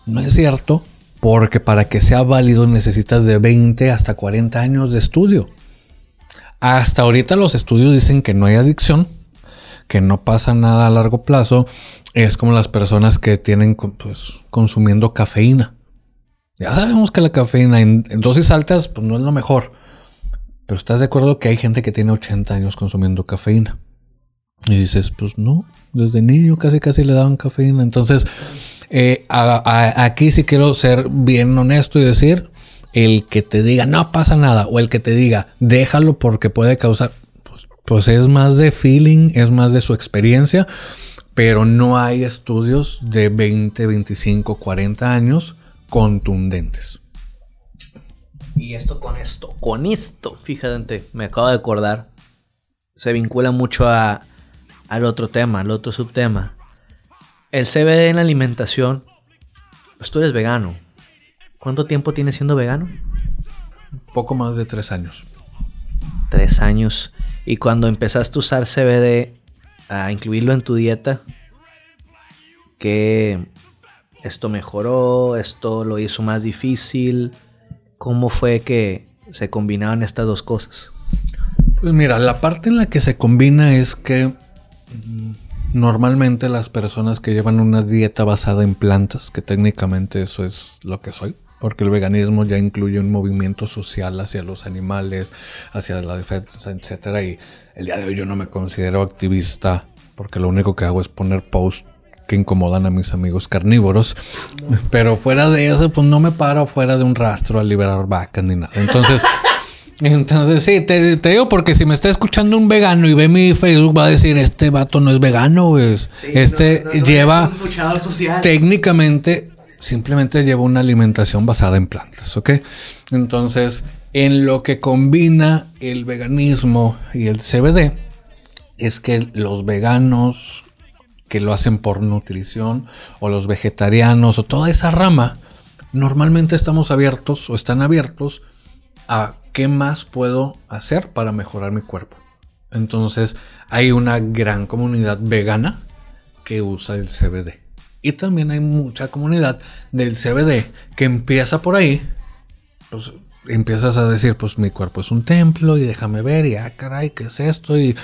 no es cierto, porque para que sea válido necesitas de 20 hasta 40 años de estudio. Hasta ahorita los estudios dicen que no hay adicción, que no pasa nada a largo plazo, es como las personas que tienen pues, consumiendo cafeína. Ya sabemos que la cafeína en, dosis altas pues no es lo mejor. Pero estás de acuerdo que hay gente que tiene 80 años consumiendo cafeína. Y dices, pues no, desde niño casi casi le daban cafeína. Entonces, eh, aquí sí quiero ser bien honesto y decir, el que te diga no pasa nada o el que te diga déjalo porque puede causar, pues, pues es más de feeling, es más de su experiencia, pero no hay estudios de 20, 25, 40 años contundentes. Y esto con esto, con esto, fíjate, me acabo de acordar. Se vincula mucho a, al otro tema, al otro subtema. El CBD en la alimentación. Pues tú eres vegano. ¿Cuánto tiempo tienes siendo vegano? Poco más de tres años. Tres años. Y cuando empezaste a usar CBD, a incluirlo en tu dieta, ¿qué esto mejoró? ¿Esto lo hizo más difícil? ¿Cómo fue que se combinaban estas dos cosas? Pues mira, la parte en la que se combina es que mm, normalmente las personas que llevan una dieta basada en plantas, que técnicamente eso es lo que soy, porque el veganismo ya incluye un movimiento social hacia los animales, hacia la defensa, etcétera, y el día de hoy yo no me considero activista porque lo único que hago es poner posts que incomodan a mis amigos carnívoros, pero fuera de eso pues no me paro fuera de un rastro a liberar vacas ni nada. Entonces entonces, sí, te, te digo porque si me está escuchando un vegano y ve mi Facebook, va a decir: Este vato no es vegano, güey. este lleva. Técnicamente, simplemente lleva una alimentación basada en plantas, ¿ok? Entonces, en lo que combina el veganismo y el CBD, es que los veganos que lo hacen por nutrición, o los vegetarianos, o toda esa rama, normalmente estamos abiertos o están abiertos a qué más puedo hacer para mejorar mi cuerpo. Entonces hay una gran comunidad vegana que usa el CBD. Y también hay mucha comunidad del CBD que empieza por ahí. Pues empiezas a decir, pues mi cuerpo es un templo y déjame ver y ah, caray, ¿qué es esto? Y,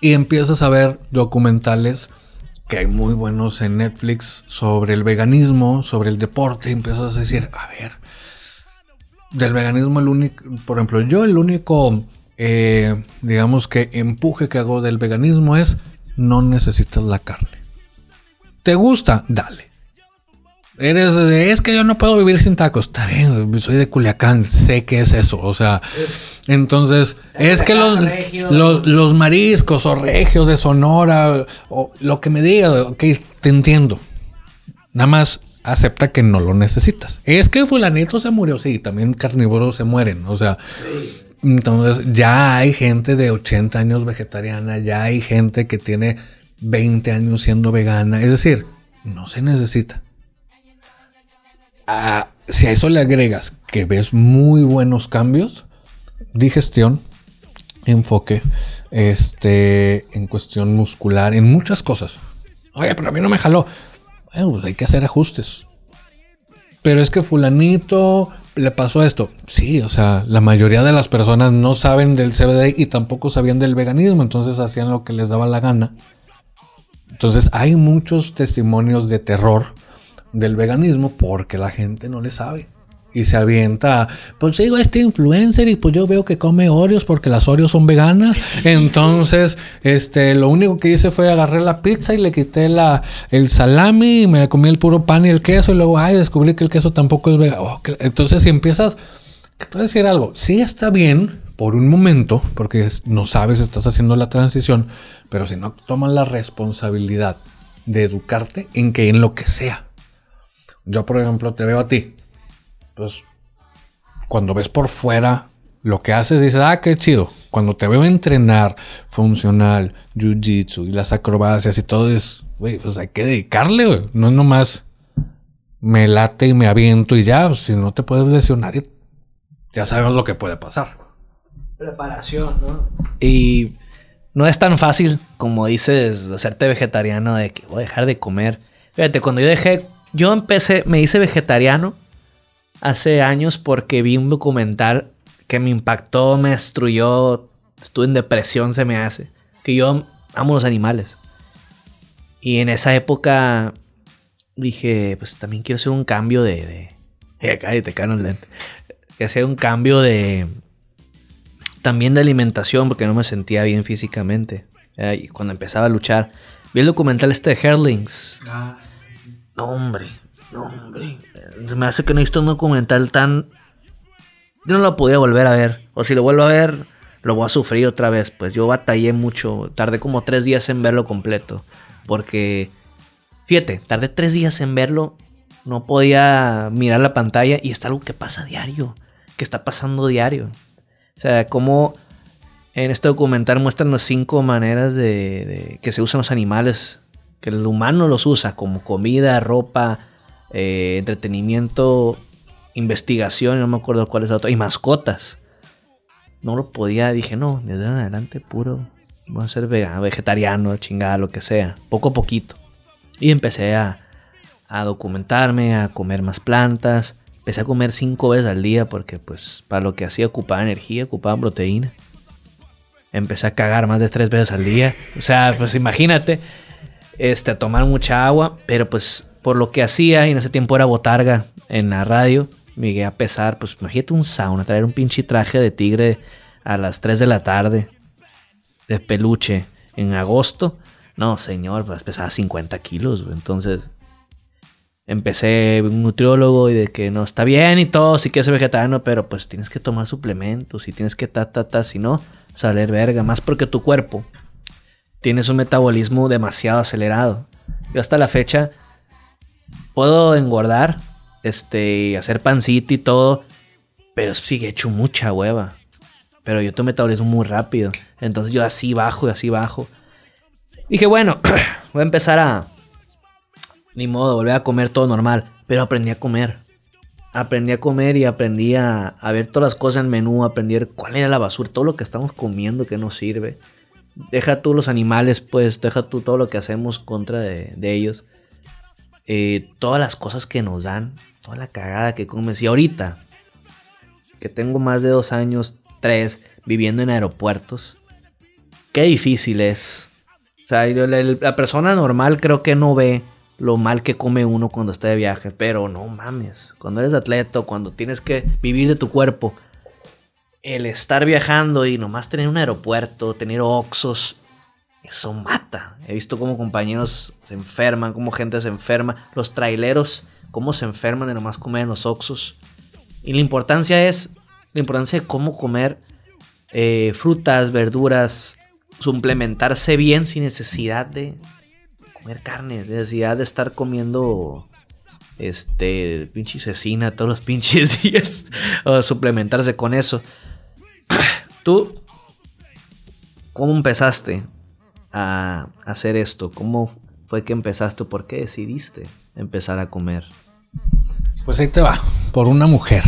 y empiezas a ver documentales que hay muy buenos en Netflix sobre el veganismo, sobre el deporte. Empiezas a decir, a ver, del veganismo el único, por ejemplo, yo el único, eh, digamos que empuje que hago del veganismo es no necesitas la carne. ¿Te gusta? Dale. Eres es que yo no puedo vivir sin tacos. Está bien, soy de Culiacán, sé que es eso. O sea, entonces, es que los, los, los mariscos o regios de Sonora o lo que me diga, ok, te entiendo. Nada más acepta que no lo necesitas. Es que fulanito se murió, sí, también carnívoros se mueren, o sea, entonces ya hay gente de 80 años vegetariana, ya hay gente que tiene 20 años siendo vegana, es decir, no se necesita. Ah, si a eso le agregas que ves muy buenos cambios, digestión, enfoque, este, en cuestión muscular, en muchas cosas. Oye, pero a mí no me jaló. Pues hay que hacer ajustes. Pero es que fulanito le pasó esto. Sí, o sea, la mayoría de las personas no saben del CBD y tampoco sabían del veganismo, entonces hacían lo que les daba la gana. Entonces hay muchos testimonios de terror del veganismo porque la gente no le sabe. Y se avienta, pues sigo a este influencer y pues yo veo que come Oreos porque las Oreos son veganas. Entonces, este, lo único que hice fue agarré la pizza y le quité la, el salami y me comí el puro pan y el queso y luego, ay, descubrí que el queso tampoco es vegano. Oh, que- Entonces, si empiezas, te voy a decir algo, sí está bien por un momento, porque no sabes, estás haciendo la transición, pero si no tomas la responsabilidad de educarte en que en lo que sea. Yo, por ejemplo, te veo a ti pues cuando ves por fuera lo que haces, dices, ah, qué chido. Cuando te veo entrenar funcional, jiu-jitsu y las acrobacias y todo es, güey, pues hay que dedicarle, güey. No es nomás me late y me aviento y ya, pues, si no te puedes lesionar, y ya sabemos lo que puede pasar. Preparación, ¿no? Y no es tan fácil como dices hacerte vegetariano de que voy a dejar de comer. Fíjate, cuando yo dejé, yo empecé, me hice vegetariano hace años porque vi un documental que me impactó, me destruyó, estuve en depresión, se me hace. Que yo amo los animales. Y en esa época dije, pues también quiero hacer un cambio de... de... Eh, cállate, caen los lentes. Quiero hacer un cambio de... También de alimentación porque no me sentía bien físicamente. eh, y cuando empezaba a luchar. Vi el documental este de Herlings. Ah, No, hombre. Hombre. Me hace que no visto un documental tan. Yo no lo podía volver a ver. O si lo vuelvo a ver, lo voy a sufrir otra vez. Pues yo batallé mucho. Tardé como tres días en verlo completo. Porque. Fíjate, tardé tres días en verlo. No podía mirar la pantalla. Y es algo que pasa diario. Que está pasando diario. O sea, como en este documental muestran las cinco maneras de que se usan los animales. Que el humano los usa como comida, ropa, eh, entretenimiento, investigación, no me acuerdo cuál es la otra, y mascotas. No lo podía, dije, no, desde adelante puro, voy a ser vegano, vegetariano, chingada, lo que sea, poco a poquito. Y empecé a, a documentarme, a comer más plantas. Empecé a comer cinco veces al día porque pues para lo que hacía ocupaba energía, ocupaba proteína. Empecé a cagar más de tres veces al día. O sea, pues imagínate, este, a tomar mucha agua, pero pues por lo que hacía, y en ese tiempo era botarga en la radio, me llegué a pesar, pues imagínate un sauna, traer un pinche traje de tigre a las 3 de la tarde, de peluche, en agosto. No, señor, pues pesaba 50 kilos. Entonces, empecé un nutriólogo y de que no está bien y todo, si quieres ser vegetariano, pero pues tienes que tomar suplementos y tienes que ta, ta, ta, si no, salir verga. Más porque tu cuerpo tienes un metabolismo demasiado acelerado. Yo hasta la fecha puedo engordar, este, hacer pancita y todo, pero sigue hecho mucha hueva. Pero yo tengo metabolismo muy rápido. Entonces yo así bajo y así bajo. Dije, bueno, voy a empezar a... Ni modo, volver a comer todo normal. Pero aprendí a comer. Aprendí a comer y aprendí a, ver todas las cosas en menú, aprendí cuál era la basura, todo lo que estamos comiendo que no sirve. Deja tú los animales, pues, deja tú todo lo que hacemos contra de ellos. Eh, todas las cosas que nos dan, toda la cagada que comes. Y ahorita, que tengo más de dos años, tres, viviendo en aeropuertos, qué difícil es. O sea, la, la persona normal creo que no ve lo mal que come uno cuando está de viaje, pero no mames, cuando eres atleta, cuando tienes que vivir de tu cuerpo, el estar viajando y nomás tener un aeropuerto, tener oxos, eso mata. He visto cómo compañeros se enferman, cómo gente se enferma, los traileros, cómo se enferman de nomás comer los oxos. Y la importancia es, la importancia de cómo comer eh, frutas, verduras, suplementarse bien sin necesidad de comer carne, sin necesidad de estar comiendo este pinche cecina todos los pinches días o suplementarse con eso. Tú ¿cómo empezaste a hacer esto? ¿Cómo fue que empezaste? ¿Por qué decidiste empezar a comer? Pues ahí te va, por una mujer.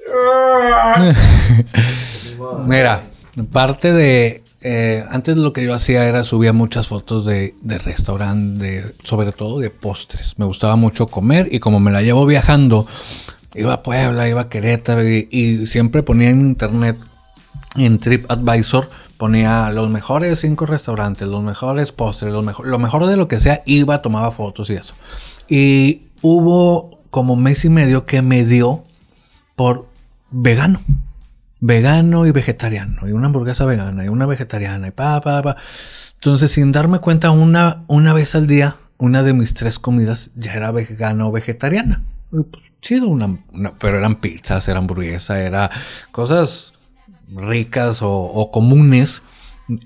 Mira, parte de... eh, antes lo que yo hacía era subía muchas fotos de, de restaurante, de- sobre todo de postres. Me gustaba mucho comer y como me la llevo viajando, iba a Puebla, iba a Querétaro y, y siempre ponía en internet, en TripAdvisor, ponía los mejores cinco restaurantes, los mejores postres, los mejor, lo mejor de lo que sea, iba, tomaba fotos y eso. Y hubo como mes y medio que me dio por vegano. Vegano y vegetariano. Y una hamburguesa vegana y una vegetariana y pa, pa, pa. Entonces, sin darme cuenta, una, una vez al día, una de mis tres comidas ya era vegana o vegetariana. Y, pues, chido, una, una- pero eran pizzas, era hamburguesa, era cosas ricas o, comunes,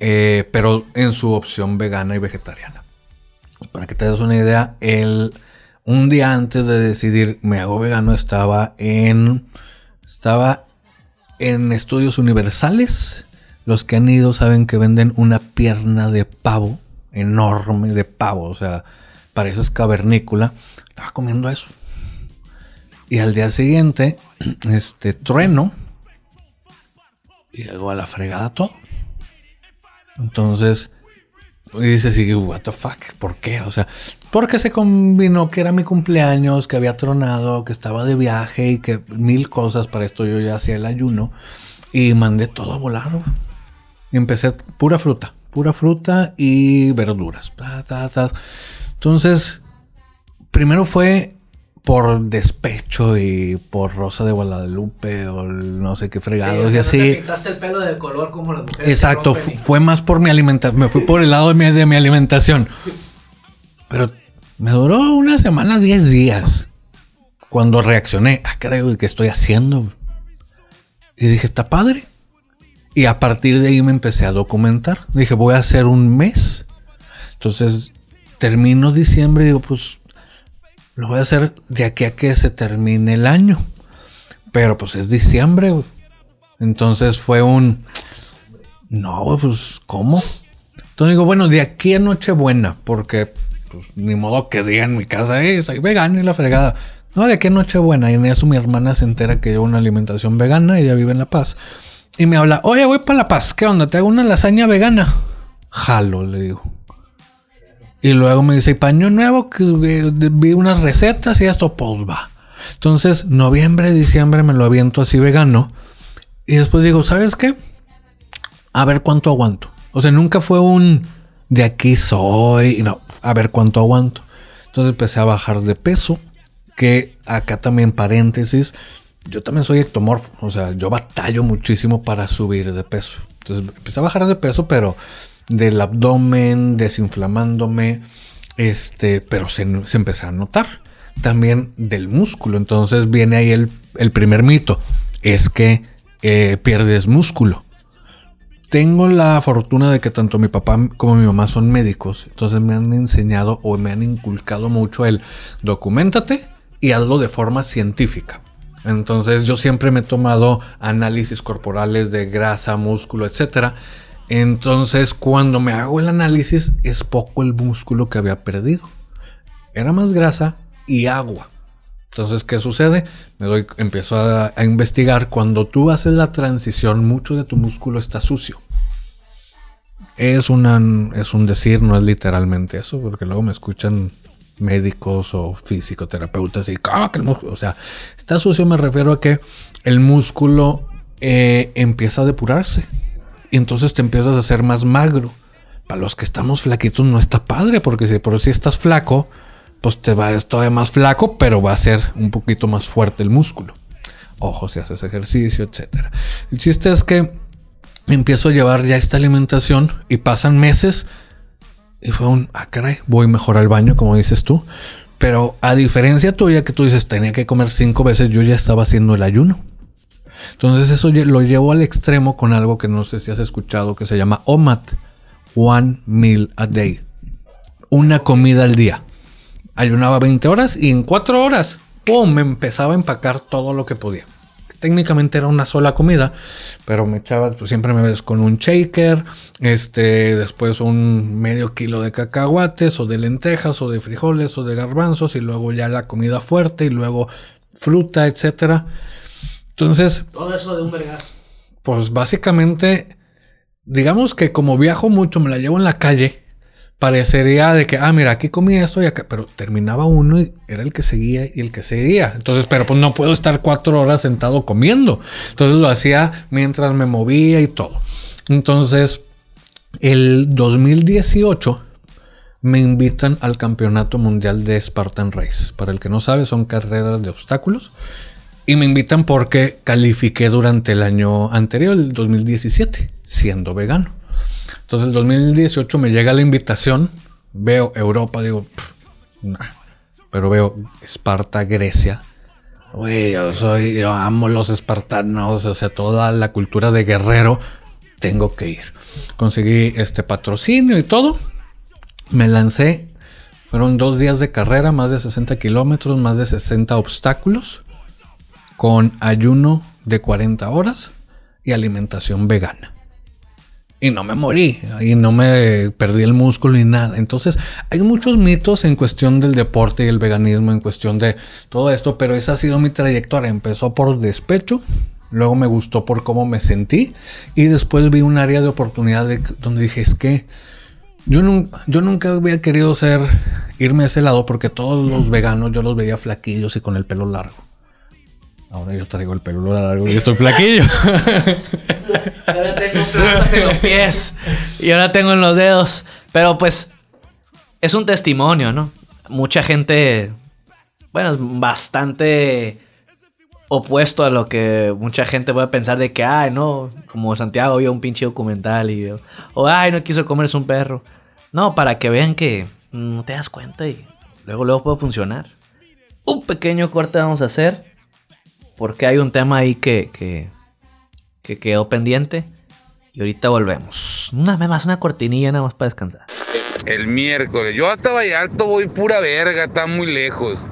eh, pero en su opción vegana y vegetariana. Para que te des una idea, el, un día antes de decidir me hago vegano estaba en estaba en estudios universales. Los que han ido saben que venden una pierna de pavo enorme de pavo, o sea, pareces cavernícola. Estaba comiendo eso. Y al día siguiente, este trueno y llegó a la fregada todo. Entonces, y dices, y, what the fuck, ¿por qué? O sea, porque se combinó que era mi cumpleaños, que había tronado, que estaba de viaje y que mil cosas. Para esto yo ya hacía el ayuno y mandé todo a volar. Y empecé pura fruta, pura fruta y verduras. Entonces, primero fue por despecho y por Rosa de Guadalupe o no sé qué fregados Sí, y o sea, no te así. pintaste el pelo de color como las mujeres. que Exacto, y- fue más por mi alimentación, me fui por el lado de mi, de mi alimentación. Pero me duró una semana, 10 días. Cuando reaccioné, ah, güey, ¿qué estoy haciendo? Y dije, está padre. Y a partir de ahí me empecé a documentar. Dije, voy a hacer un mes. Entonces, termino diciembre y digo, pues, lo voy a hacer de aquí a que se termine el año. Pero pues es diciembre. Entonces fue un... No, pues, ¿cómo? Entonces digo, bueno, de aquí a Nochebuena, porque pues, ni modo que digan en mi casa, eh, soy vegano y la fregada. No, de aquí a Nochebuena, y en eso mi hermana se entera que llevo una alimentación vegana, ella vive en La Paz. Y me habla, oye, voy para La Paz, ¿qué onda? ¿Te hago una lasaña vegana? Jalo, le digo. Y luego me dice, paño nuevo, que eh, vi unas recetas y esto, pues va. Entonces, noviembre, diciembre me lo aviento así vegano. Y después digo, ¿sabes qué? A ver cuánto aguanto. O sea, nunca fue un de aquí soy. No, a ver cuánto aguanto. Entonces empecé a bajar de peso. Que acá también paréntesis. Yo también soy ectomorfo. O sea, yo batallo muchísimo para subir de peso. Entonces empecé a bajar de peso, pero del abdomen, desinflamándome. Este, pero se, se empezó a notar. También del músculo. Entonces viene ahí el, el primer mito. Es que eh, pierdes músculo. Tengo la fortuna de que tanto mi papá como mi mamá son médicos, entonces me han enseñado o me han inculcado mucho el documentate y hazlo de forma científica. Entonces yo siempre me he tomado análisis corporales de grasa, músculo, etc. Entonces cuando me hago el análisis es poco el músculo que había perdido. Era más grasa y agua. Entonces, ¿qué sucede? Me doy, empiezo a, investigar. Cuando tú haces la transición, mucho de tu músculo está sucio. Es, una, es un decir, no es literalmente eso, porque luego me escuchan médicos o fisioterapeutas y "Ah, que el músculo", o sea, está sucio me refiero a que el músculo eh, empieza a depurarse y entonces te empiezas a hacer más magro. Para los que estamos flaquitos no está padre, porque si por si estás flaco, pues te va a todavía más flaco, pero va a ser un poquito más fuerte el músculo. Ojo si haces ejercicio, etcétera. El chiste es que empiezo a llevar ya esta alimentación y pasan meses y fue un, ah, caray, voy mejor al baño, como dices tú. Pero a diferencia tuya que tú dices, tenía que comer cinco veces, yo ya estaba haciendo el ayuno. Entonces eso lo llevo al extremo con algo que no sé si has escuchado que se llama OMAD, One Meal a Day. Una comida al día. Ayunaba 20 horas y en 4 horas, ¡pum! Me empezaba a empacar todo lo que podía. Técnicamente era una sola comida, pero me echaba, pues siempre me ves con un shaker, este, después un medio kilo de cacahuates, o de lentejas, o de frijoles, o de garbanzos, y luego ya la comida fuerte, y luego fruta, etcétera. Entonces, Todo eso de un vergazo. pues básicamente, digamos que como viajo mucho, me la llevo en la calle, parecería de que, ah, mira, aquí comí esto y acá, pero terminaba uno y era el que seguía y el que seguía. Entonces, pero pues no puedo estar cuatro horas sentado comiendo. Entonces lo hacía mientras me movía y todo. Entonces, el 2018 me invitan al Campeonato Mundial de Spartan Race. Para el que no sabe, son carreras de obstáculos. Y me invitan porque califiqué durante el año anterior, el 2017, siendo vegano. Entonces, el 2018 me llega la invitación, veo Europa, digo, "Pff, nah". pero veo Esparta, Grecia. Güey, yo soy, yo amo los espartanos, o sea, toda la cultura de guerrero, tengo que ir. Conseguí este patrocinio y todo. Me lancé. Fueron dos días de carrera, más de 60 kilómetros, más de 60 obstáculos, con ayuno de 40 horas y alimentación vegana. Y no me morí, y no me perdí el músculo ni nada. Entonces, hay muchos mitos en cuestión del deporte y el veganismo, en cuestión de todo esto, pero esa ha sido mi trayectoria. Empezó por despecho, luego me gustó por cómo me sentí, y después vi un área de oportunidad de- donde dije, es que yo, yo nunca había querido ser, irme a ese lado porque todos los veganos yo los veía flaquillos y con el pelo largo. Ahora yo traigo el pelo largo y estoy flaquillo. Ahora tengo plantas en los pies y ahora tengo en los dedos. Pero pues es un testimonio, ¿no? Mucha gente bueno, es bastante opuesto a lo que mucha gente puede pensar de que, ay, no, como Santiago vio un pinche documental y o ay, no quiso comerse un perro. No, para que vean que no te das cuenta y luego luego puede funcionar. Un pequeño corte vamos a hacer porque hay un tema ahí que, que, que quedó pendiente y ahorita volvemos. Una vez más, una cortinilla nada más para descansar. El miércoles. Yo hasta Vallarto voy pura verga, está muy lejos.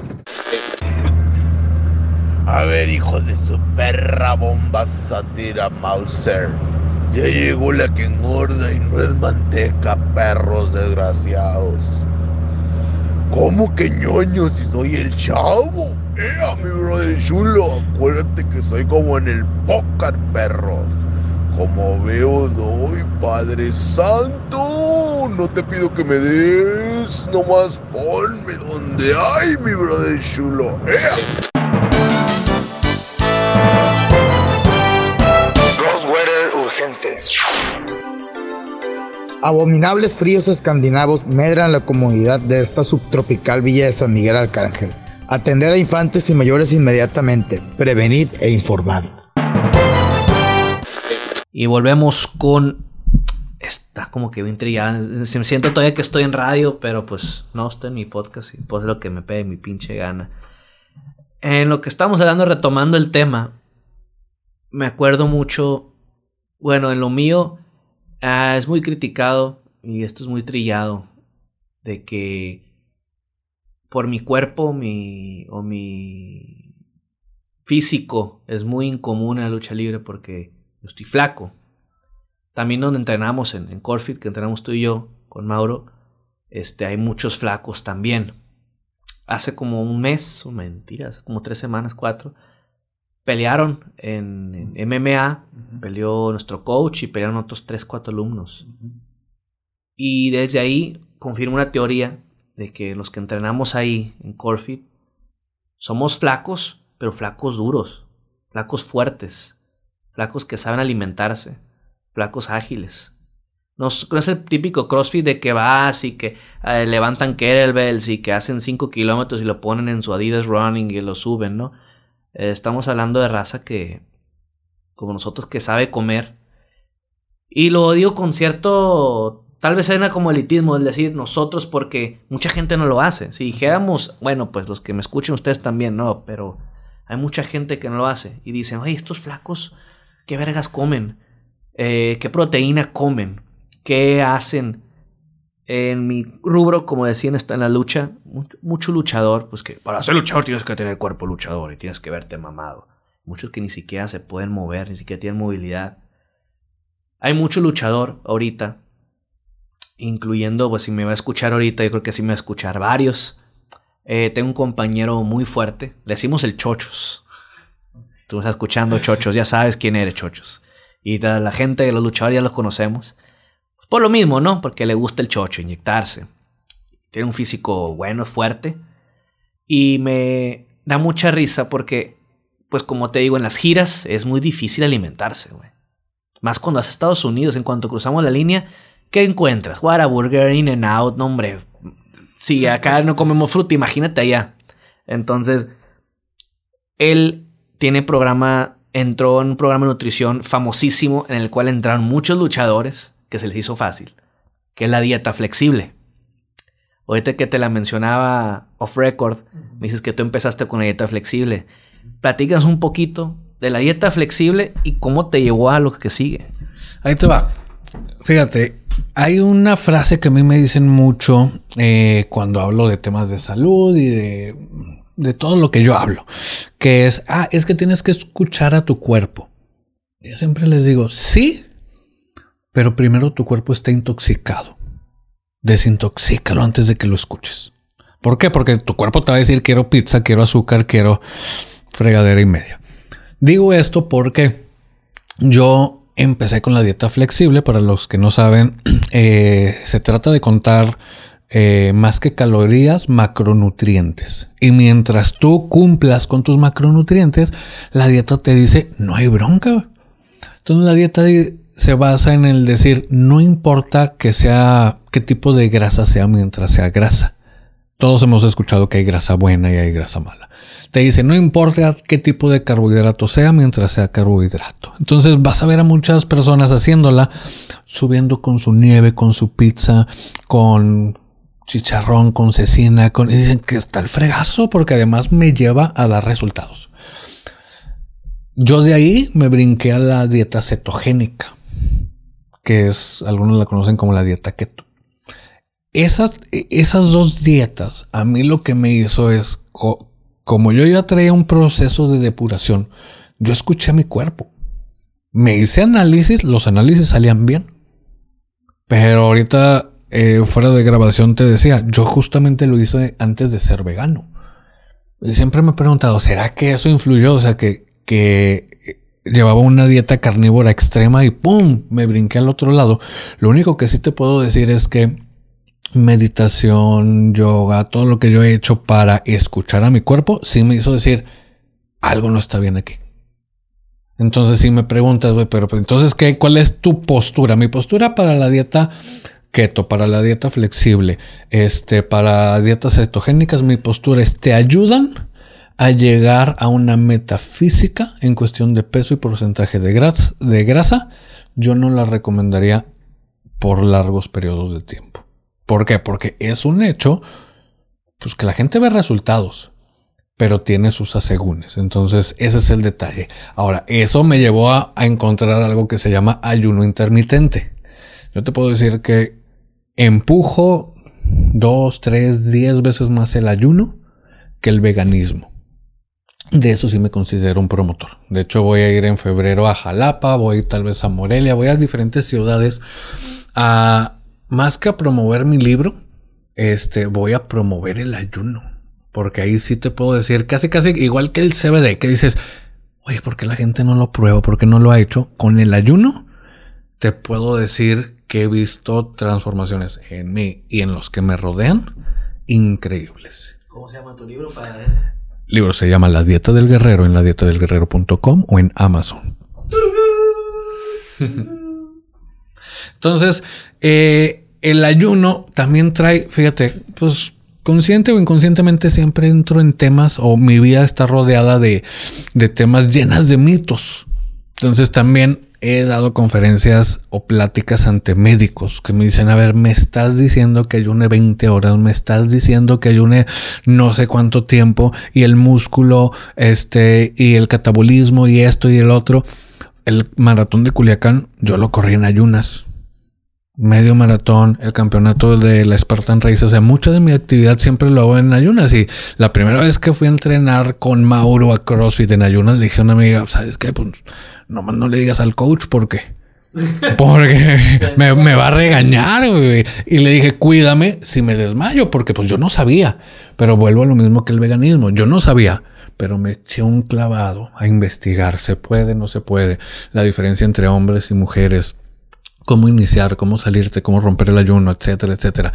A ver, hijos de su perra bomba sátira Mauser. Ya llegó la que engorda y no es manteca, perros desgraciados. ¿Cómo que ñoño si soy el chavo? ¡Eh, mi brother chulo! Acuérdate que soy como en el póker, perros. Como veo doy, Padre Santo. No te pido que me des, nomás ponme donde hay, mi brother chulo. ¡Eh! Rosweather urgente. Abominables fríos escandinavos medran la comodidad de esta subtropical villa de San Miguel Arcángel. Atender a infantes y mayores inmediatamente. Prevenid e informad. Y volvemos con. Está como que bien. Se me siento todavía que estoy en radio, pero pues no, estoy en mi podcast y pues lo que me pegue mi pinche gana. En lo que estamos hablando, retomando el tema, me acuerdo mucho. Bueno, en lo mío ah, es muy criticado y esto es muy trillado. De que por mi cuerpo mi, o mi físico es muy incomún en la lucha libre porque yo estoy flaco. También donde entrenamos en, Corfit, que entrenamos tú y yo con Mauro, este, hay muchos flacos también. Hace como un mes, o mentira, hace como tres semanas, cuatro, pelearon en, en MMA, peleó nuestro coach y pelearon otros tres, cuatro alumnos. Y desde ahí confirmo una teoría de que los que entrenamos ahí en Corfit somos flacos, pero flacos duros, flacos fuertes, flacos que saben alimentarse, flacos ágiles. No es, no es el típico CrossFit de que vas y que eh, levantan kettlebells y que hacen 5 kilómetros y lo ponen en su Adidas Running y lo suben, ¿no? Eh, estamos hablando de raza que, como nosotros, que sabe comer. Y lo digo con cierto, tal vez suena como elitismo, es decir, nosotros, porque mucha gente no lo hace. Si dijéramos, bueno, pues los que me escuchen ustedes también, no, pero hay mucha gente que no lo hace. Y dicen, oye, estos flacos, ¿qué vergas comen? Eh, ¿Qué proteína comen? ¿Qué hacen? En mi rubro, como decían, está en la lucha. Mucho luchador, pues que para ser luchador tienes que tener cuerpo luchador y tienes que verte mamado. Muchos que ni siquiera se pueden mover, ni siquiera tienen movilidad. Hay mucho luchador ahorita, incluyendo, pues si me va a escuchar ahorita, yo creo que sí me va a escuchar varios. Eh, tengo un compañero muy fuerte, le decimos el Chochos. Tú estás escuchando Chochos, ya sabes quién eres Chochos. Y la gente, los luchadores ya los conocemos. Por lo mismo, ¿no? Porque le gusta el chocho, inyectarse. Tiene un físico bueno, fuerte. Y me da mucha risa porque, pues como te digo, en las giras es muy difícil alimentarse, güey. Más cuando vas a Estados Unidos, en cuanto cruzamos la línea, ¿qué encuentras? Whataburger, In and Out, no hombre. Si acá no comemos fruta, imagínate allá. Entonces, él tiene programa, entró en un programa de nutrición famosísimo en el cual entraron muchos luchadores que se les hizo fácil, que es la dieta flexible. Ahorita que te la mencionaba off record, me dices que tú empezaste con la dieta flexible. Platícanos un poquito de la dieta flexible y cómo te llevó a lo que sigue. Ahí te va. Fíjate, hay una frase que a mí me dicen mucho eh, cuando hablo de temas de salud y de, de todo lo que yo hablo, que es, ah, es que tienes que escuchar a tu cuerpo. Yo siempre les digo, sí, pero primero tu cuerpo está intoxicado. Desintoxícalo antes de que lo escuches. ¿Por qué? Porque tu cuerpo te va a decir quiero pizza, quiero azúcar, quiero fregadera y media. Digo esto porque yo empecé con la dieta flexible. Para los que no saben, eh, se trata de contar eh, más que calorías, macronutrientes. Y mientras tú cumplas con tus macronutrientes, la dieta te dice no hay bronca. Entonces la dieta se basa en el decir, no importa que sea, qué tipo de grasa sea mientras sea grasa. todos hemos escuchado que hay grasa buena y hay grasa mala. Te dice, no importa qué tipo de carbohidrato sea mientras sea carbohidrato. Entonces vas a ver a muchas personas haciéndola, subiendo con su nieve, con su pizza, con chicharrón, con cecina, con... Y dicen que está el fregazo porque además me lleva a dar resultados. Yo de ahí me brinqué a la dieta cetogénica, que es, algunos la conocen como la dieta keto. Esas, esas dos dietas, a mí lo que me hizo es, co- como yo ya traía un proceso de depuración, yo escuché a mi cuerpo. Me hice análisis, los análisis salían bien. Pero ahorita, eh, fuera de grabación, te decía, yo justamente lo hice antes de ser vegano. Y siempre me he preguntado, ¿será que eso influyó? O sea, que, que llevaba una dieta carnívora extrema y ¡pum! Me brinqué al otro lado. Lo único que sí te puedo decir es que meditación, yoga, todo lo que yo he hecho para escuchar a mi cuerpo, sí me hizo decir, algo no está bien aquí. Entonces, si me preguntas, güey, pero pues, entonces, ¿qué, ¿cuál es tu postura? Mi postura para la dieta keto, para la dieta flexible, este, para dietas cetogénicas, mi postura es, te ayudan a llegar a una meta física en cuestión de peso y porcentaje de grasa. Yo no la recomendaría por largos periodos de tiempo. ¿Por qué? Porque es un hecho, pues que la gente ve resultados pero tiene sus asegúnes. Entonces, ese es el detalle. Ahora, eso me llevó a encontrar algo que se llama ayuno intermitente. Yo te puedo decir que empujo dos, tres, diez veces más el ayuno que el veganismo. De eso sí me considero un promotor. De hecho, voy a ir en febrero a Jalapa, voy tal vez a Morelia, voy a diferentes ciudades a más que a promover mi libro, este, voy a promover el ayuno. Porque ahí sí te puedo decir, casi casi igual que el CBD, que dices, oye, ¿por qué la gente no lo prueba? ¿Por qué no lo ha hecho? Con el ayuno, te puedo decir que he visto transformaciones en mí y en los que me rodean increíbles. ¿Cómo se llama tu libro para? El libro se llama La Dieta del Guerrero en la dieta del guerrero.com o en Amazon. Entonces, eh, el ayuno también trae, fíjate, pues consciente o inconscientemente siempre entro en temas o mi vida está rodeada de, de temas llenas de mitos. Entonces también he dado conferencias o pláticas ante médicos que me dicen, a ver, me estás diciendo que ayune 20 horas, me estás diciendo que ayune no sé cuánto tiempo y el músculo, este, y el catabolismo y esto y el otro. El maratón de Culiacán, yo lo corrí en ayunas medio maratón, el campeonato de la Spartan Race. O sea, mucha de mi actividad siempre lo hago en ayunas. Y la primera vez que fui a entrenar con Mauro a CrossFit en ayunas, le dije a una amiga, ¿sabes qué? Pues nomás no le digas al coach porque. Porque me, me va a regañar, güey. Y le dije, cuídame si me desmayo, porque pues yo no sabía. Pero vuelvo a lo mismo que el veganismo. Yo no sabía, pero me eché un clavado a investigar. ¿Se puede? ¿No se puede? La diferencia entre hombres y mujeres cómo iniciar, cómo salirte, cómo romper el ayuno, etcétera, etcétera.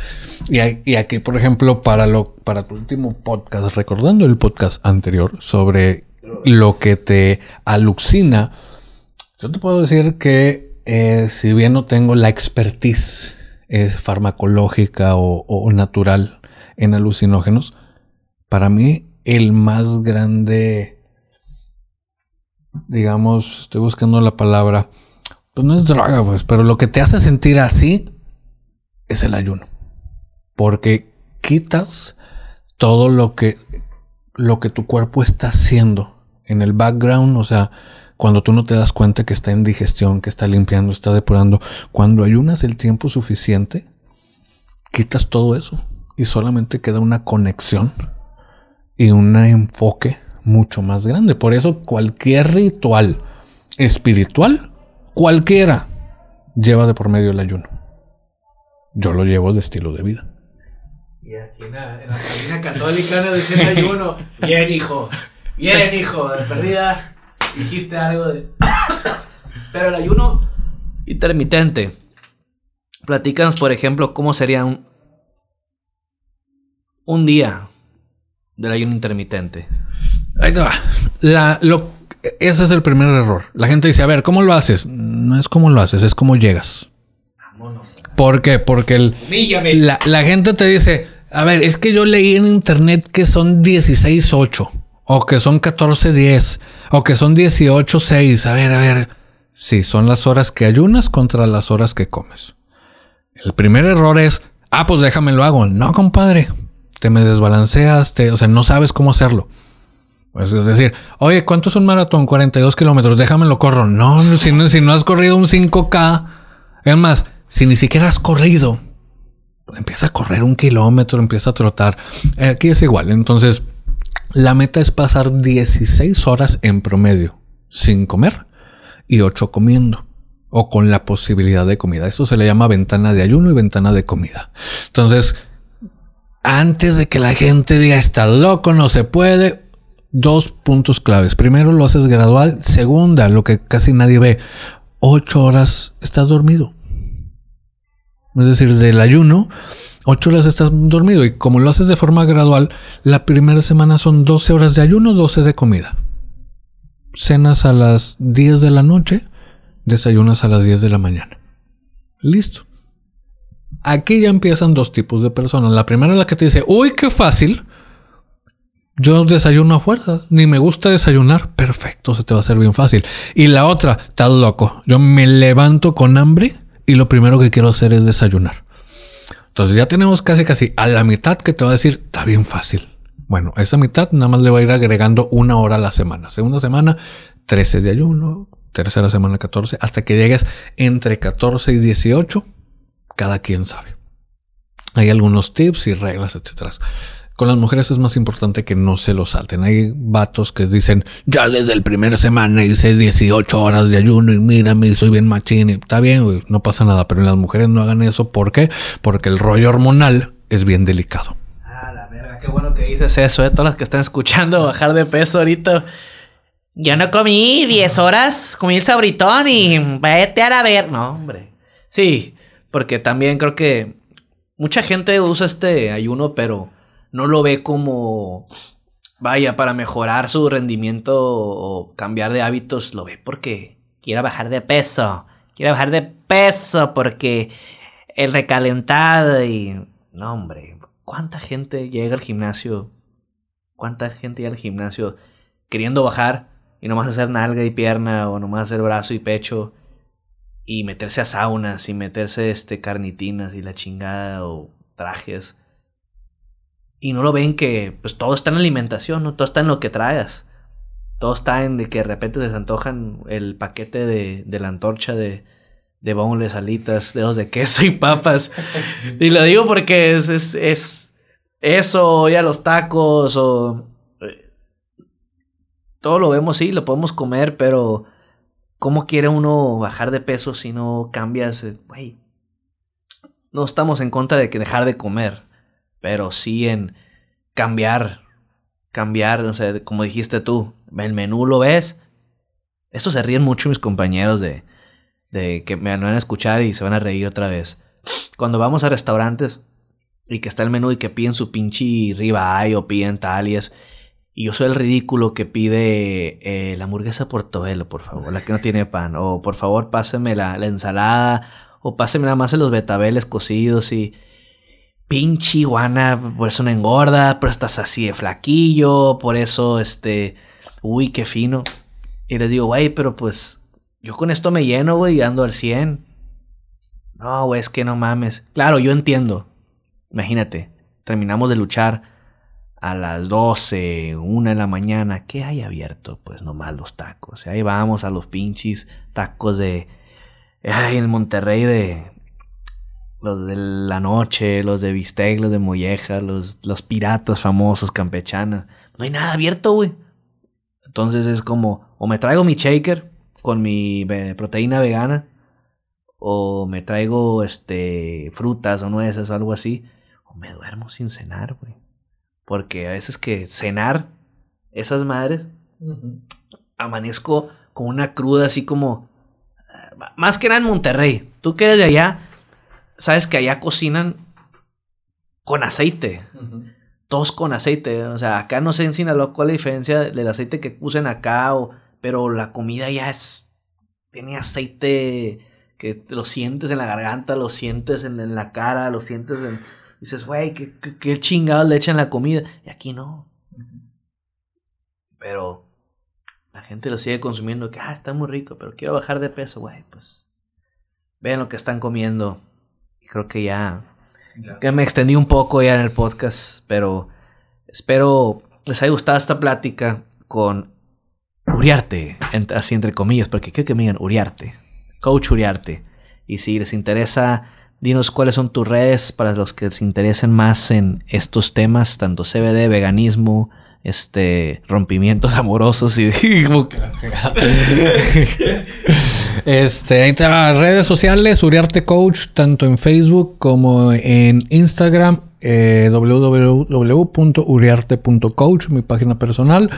Y, hay- y aquí, por ejemplo, para lo, para tu último podcast, recordando el podcast anterior sobre lo que te alucina, yo te puedo decir que eh, si bien no tengo la expertise eh, farmacológica o, o natural en alucinógenos, para mí el más grande, digamos, estoy buscando la palabra, pues no es droga, pues, pero lo que te hace sentir así es el ayuno. Porque quitas todo lo que lo que tu cuerpo está haciendo en el background, o sea, cuando tú no te das cuenta que está en digestión, que está limpiando, está depurando, cuando ayunas el tiempo suficiente, quitas todo eso y solamente queda una conexión y un enfoque mucho más grande. Por eso cualquier ritual espiritual, cualquiera, lleva de por medio el ayuno. Yo lo llevo de estilo de vida. Y aquí en la, en la cabina católica nos ayuno. Bien, hijo. Bien, hijo. De perdida. Dijiste algo de. Pero el ayuno intermitente. Platícanos, por ejemplo, cómo sería un, un día del ayuno intermitente. Ahí te va. La, lo, ese es el primer error. La gente dice, a ver, ¿cómo lo haces? No es cómo lo haces, es cómo llegas. Vámonos. ¿Por qué? Porque el, la, la gente te dice, A ver, es que yo leí en internet que son 16-8, o que son 14-10, o que son 18-6. A ver, a ver. Sí, son las horas que ayunas contra las horas que comes. El primer error es, ah, pues déjame lo hago. No, compadre. Te me desbalanceas, te, o sea, no sabes cómo hacerlo. Es decir, oye, ¿cuánto es un maratón? 42 kilómetros, déjame lo corro. No, si no, si no has corrido un 5K, es más, si ni siquiera has corrido, empieza a correr un kilómetro, empieza a trotar. Aquí es igual. Entonces, la meta es pasar 16 horas en promedio sin comer y 8 comiendo o con la posibilidad de comida. Eso se le llama ventana de ayuno y ventana de comida. Entonces, antes de que la gente diga está loco, no se puede, dos puntos claves. Primero lo haces gradual. Segunda, lo que casi nadie ve, 8 horas estás dormido. Es decir, del ayuno, 8 horas estás dormido. Y como lo haces de forma gradual, la primera semana son 12 horas de ayuno, 12 de comida. Cenas a las 10 de la noche, desayunas a las 10 de la mañana. Listo. Aquí ya empiezan dos tipos de personas. La primera es la que te dice, uy, qué fácil. Yo desayuno a fuerza, ni me gusta desayunar. Perfecto, se te va a hacer bien fácil. Y la otra, estás loco. Yo me levanto con hambre y lo primero que quiero hacer es desayunar. Entonces ya tenemos casi casi a la mitad que te va a decir, está bien fácil. Bueno, a esa mitad nada más le va a ir agregando una hora a la semana. Segunda semana, 13 de ayuno. Tercera semana, 14. Hasta que llegues entre 14 y 18. Cada quien sabe. Hay algunos tips y reglas, etcétera. Con las mujeres es más importante que no se lo salten. Hay vatos que dicen, ya desde el primer semana hice 18 horas de ayuno y mírame, soy bien machín. Y está bien, no pasa nada. Pero las mujeres no hagan eso. ¿Por qué? Porque el rollo hormonal es bien delicado. Ah, la verga, qué bueno que dices eso, eh. Todas las que están escuchando bajar de peso ahorita. Yo no comí 10 horas, comí el sabritón y vete a la ver. No, hombre. Sí, porque también creo que mucha gente usa este ayuno, pero no lo ve como, vaya, para mejorar su rendimiento o cambiar de hábitos, lo ve porque quiere bajar de peso. Quiere bajar de peso porque el recalentado y... No, hombre, ¿cuánta gente llega al gimnasio? ¿Cuánta gente llega al gimnasio queriendo bajar y nomás hacer nalga y pierna o nomás hacer brazo y pecho y meterse a saunas y meterse este carnitinas y la chingada o trajes? Y no lo ven que pues todo está en la alimentación, ¿no? Todo está en lo que traigas. Todo está en de que de repente les antojan el paquete de, de la antorcha de, de bonles, alitas, dedos de queso y papas. y lo digo porque es, es, es eso, ya los tacos o... eh, Todo lo vemos, sí, lo podemos comer, pero ¿cómo quiere uno bajar de peso si no cambias? eh, Güey, no estamos en contra de que dejar de comer pero sí en cambiar, cambiar, o sea, como dijiste tú, el menú lo ves. Esto se ríen mucho mis compañeros de, de que me van a escuchar y se van a reír otra vez. Cuando vamos a restaurantes y que está el menú y que piden su pinche ribeye o piden tal y es... Y yo soy el ridículo que pide eh, la hamburguesa portobelo, por favor, la que no tiene pan. O por favor, páseme la, la ensalada. O páseme nada más los betabeles cocidos y pinche iguana, por eso no engorda, pero estás así de flaquillo, por eso, este, uy, qué fino. Y les digo, güey, pero pues, yo con esto me lleno, güey, y ando al 100. No, güey, es que no mames. Claro, yo entiendo. Imagínate, terminamos de luchar a las 12, una de la mañana. ¿Qué hay abierto? Pues nomás los tacos. Y ahí vamos a los pinches tacos de... Ay, en Monterrey de los de la noche, los de bistec, los de molleja, los, los piratas famosos, campechanas. No hay nada abierto, güey. Entonces es como, o me traigo mi shaker con mi proteína vegana, o me traigo este frutas o nueces o algo así, o me duermo sin cenar, güey. Porque a veces que cenar esas madres, amanezco con una cruda así como, eh, más que nada en Monterrey. Tú que eres de allá, sabes que allá cocinan con aceite. Todos con aceite. O sea, acá no sé en Sinaloa cuál es la diferencia del aceite que usen acá, o, pero la comida ya es. Tiene aceite que lo sientes en la garganta, lo sientes en, en la cara, lo sientes en. Dices, güey, ¿qué, qué, qué chingados le echan la comida? Y aquí no. Pero la gente lo sigue consumiendo, que, ah, está muy rico, pero quiero bajar de peso, güey, pues vean lo que están comiendo. Creo que ya, Ya. que me extendí un poco ya en el podcast, pero espero les haya gustado esta plática con Uriarte, así entre comillas, porque quiero que me digan Uriarte, Coach Uriarte. Y si les interesa, dinos cuáles son tus redes para los que se interesen más en estos temas, tanto CBD, veganismo, este, rompimientos amorosos y que- Este, ahí va, redes sociales, Uriarte Coach, tanto en Facebook como en Instagram, eh, www.uriarte.coach, mi página personal,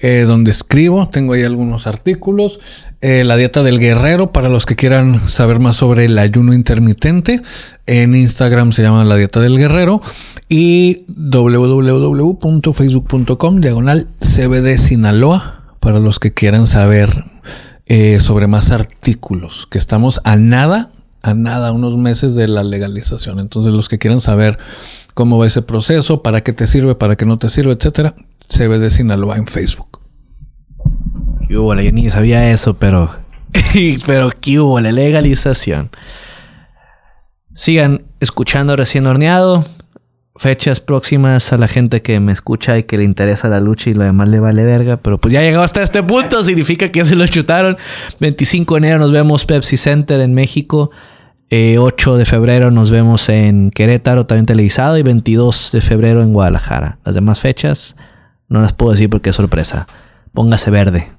eh, donde escribo, tengo ahí algunos artículos, eh, la dieta del guerrero para los que quieran saber más sobre el ayuno intermitente, en Instagram se llama la dieta del guerrero y www.facebook.com diagonal CBD Sinaloa para los que quieran saber eh, sobre más artículos, que estamos a nada, a nada, unos meses de la legalización. Entonces, los que quieran saber cómo va ese proceso, para qué te sirve, para qué no te sirve, etcétera, CBD Sinaloa en Facebook. ¿Qué hubo? Yo ni sabía eso, pero. pero ¿qué hubo? La legalización. Sigan escuchando Recién Horneado. Fechas próximas a la gente que me escucha y que le interesa la lucha y lo demás le vale verga. Pero pues ya llegó hasta este punto. Significa que ya se lo chutaron. 25 de enero nos vemos Pepsi Center en México. Eh, 8 de febrero nos vemos en Querétaro, también televisado, y 22 de febrero en Guadalajara. Las demás fechas no las puedo decir porque es sorpresa. Póngase verde.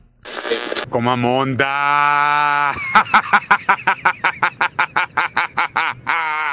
Monda.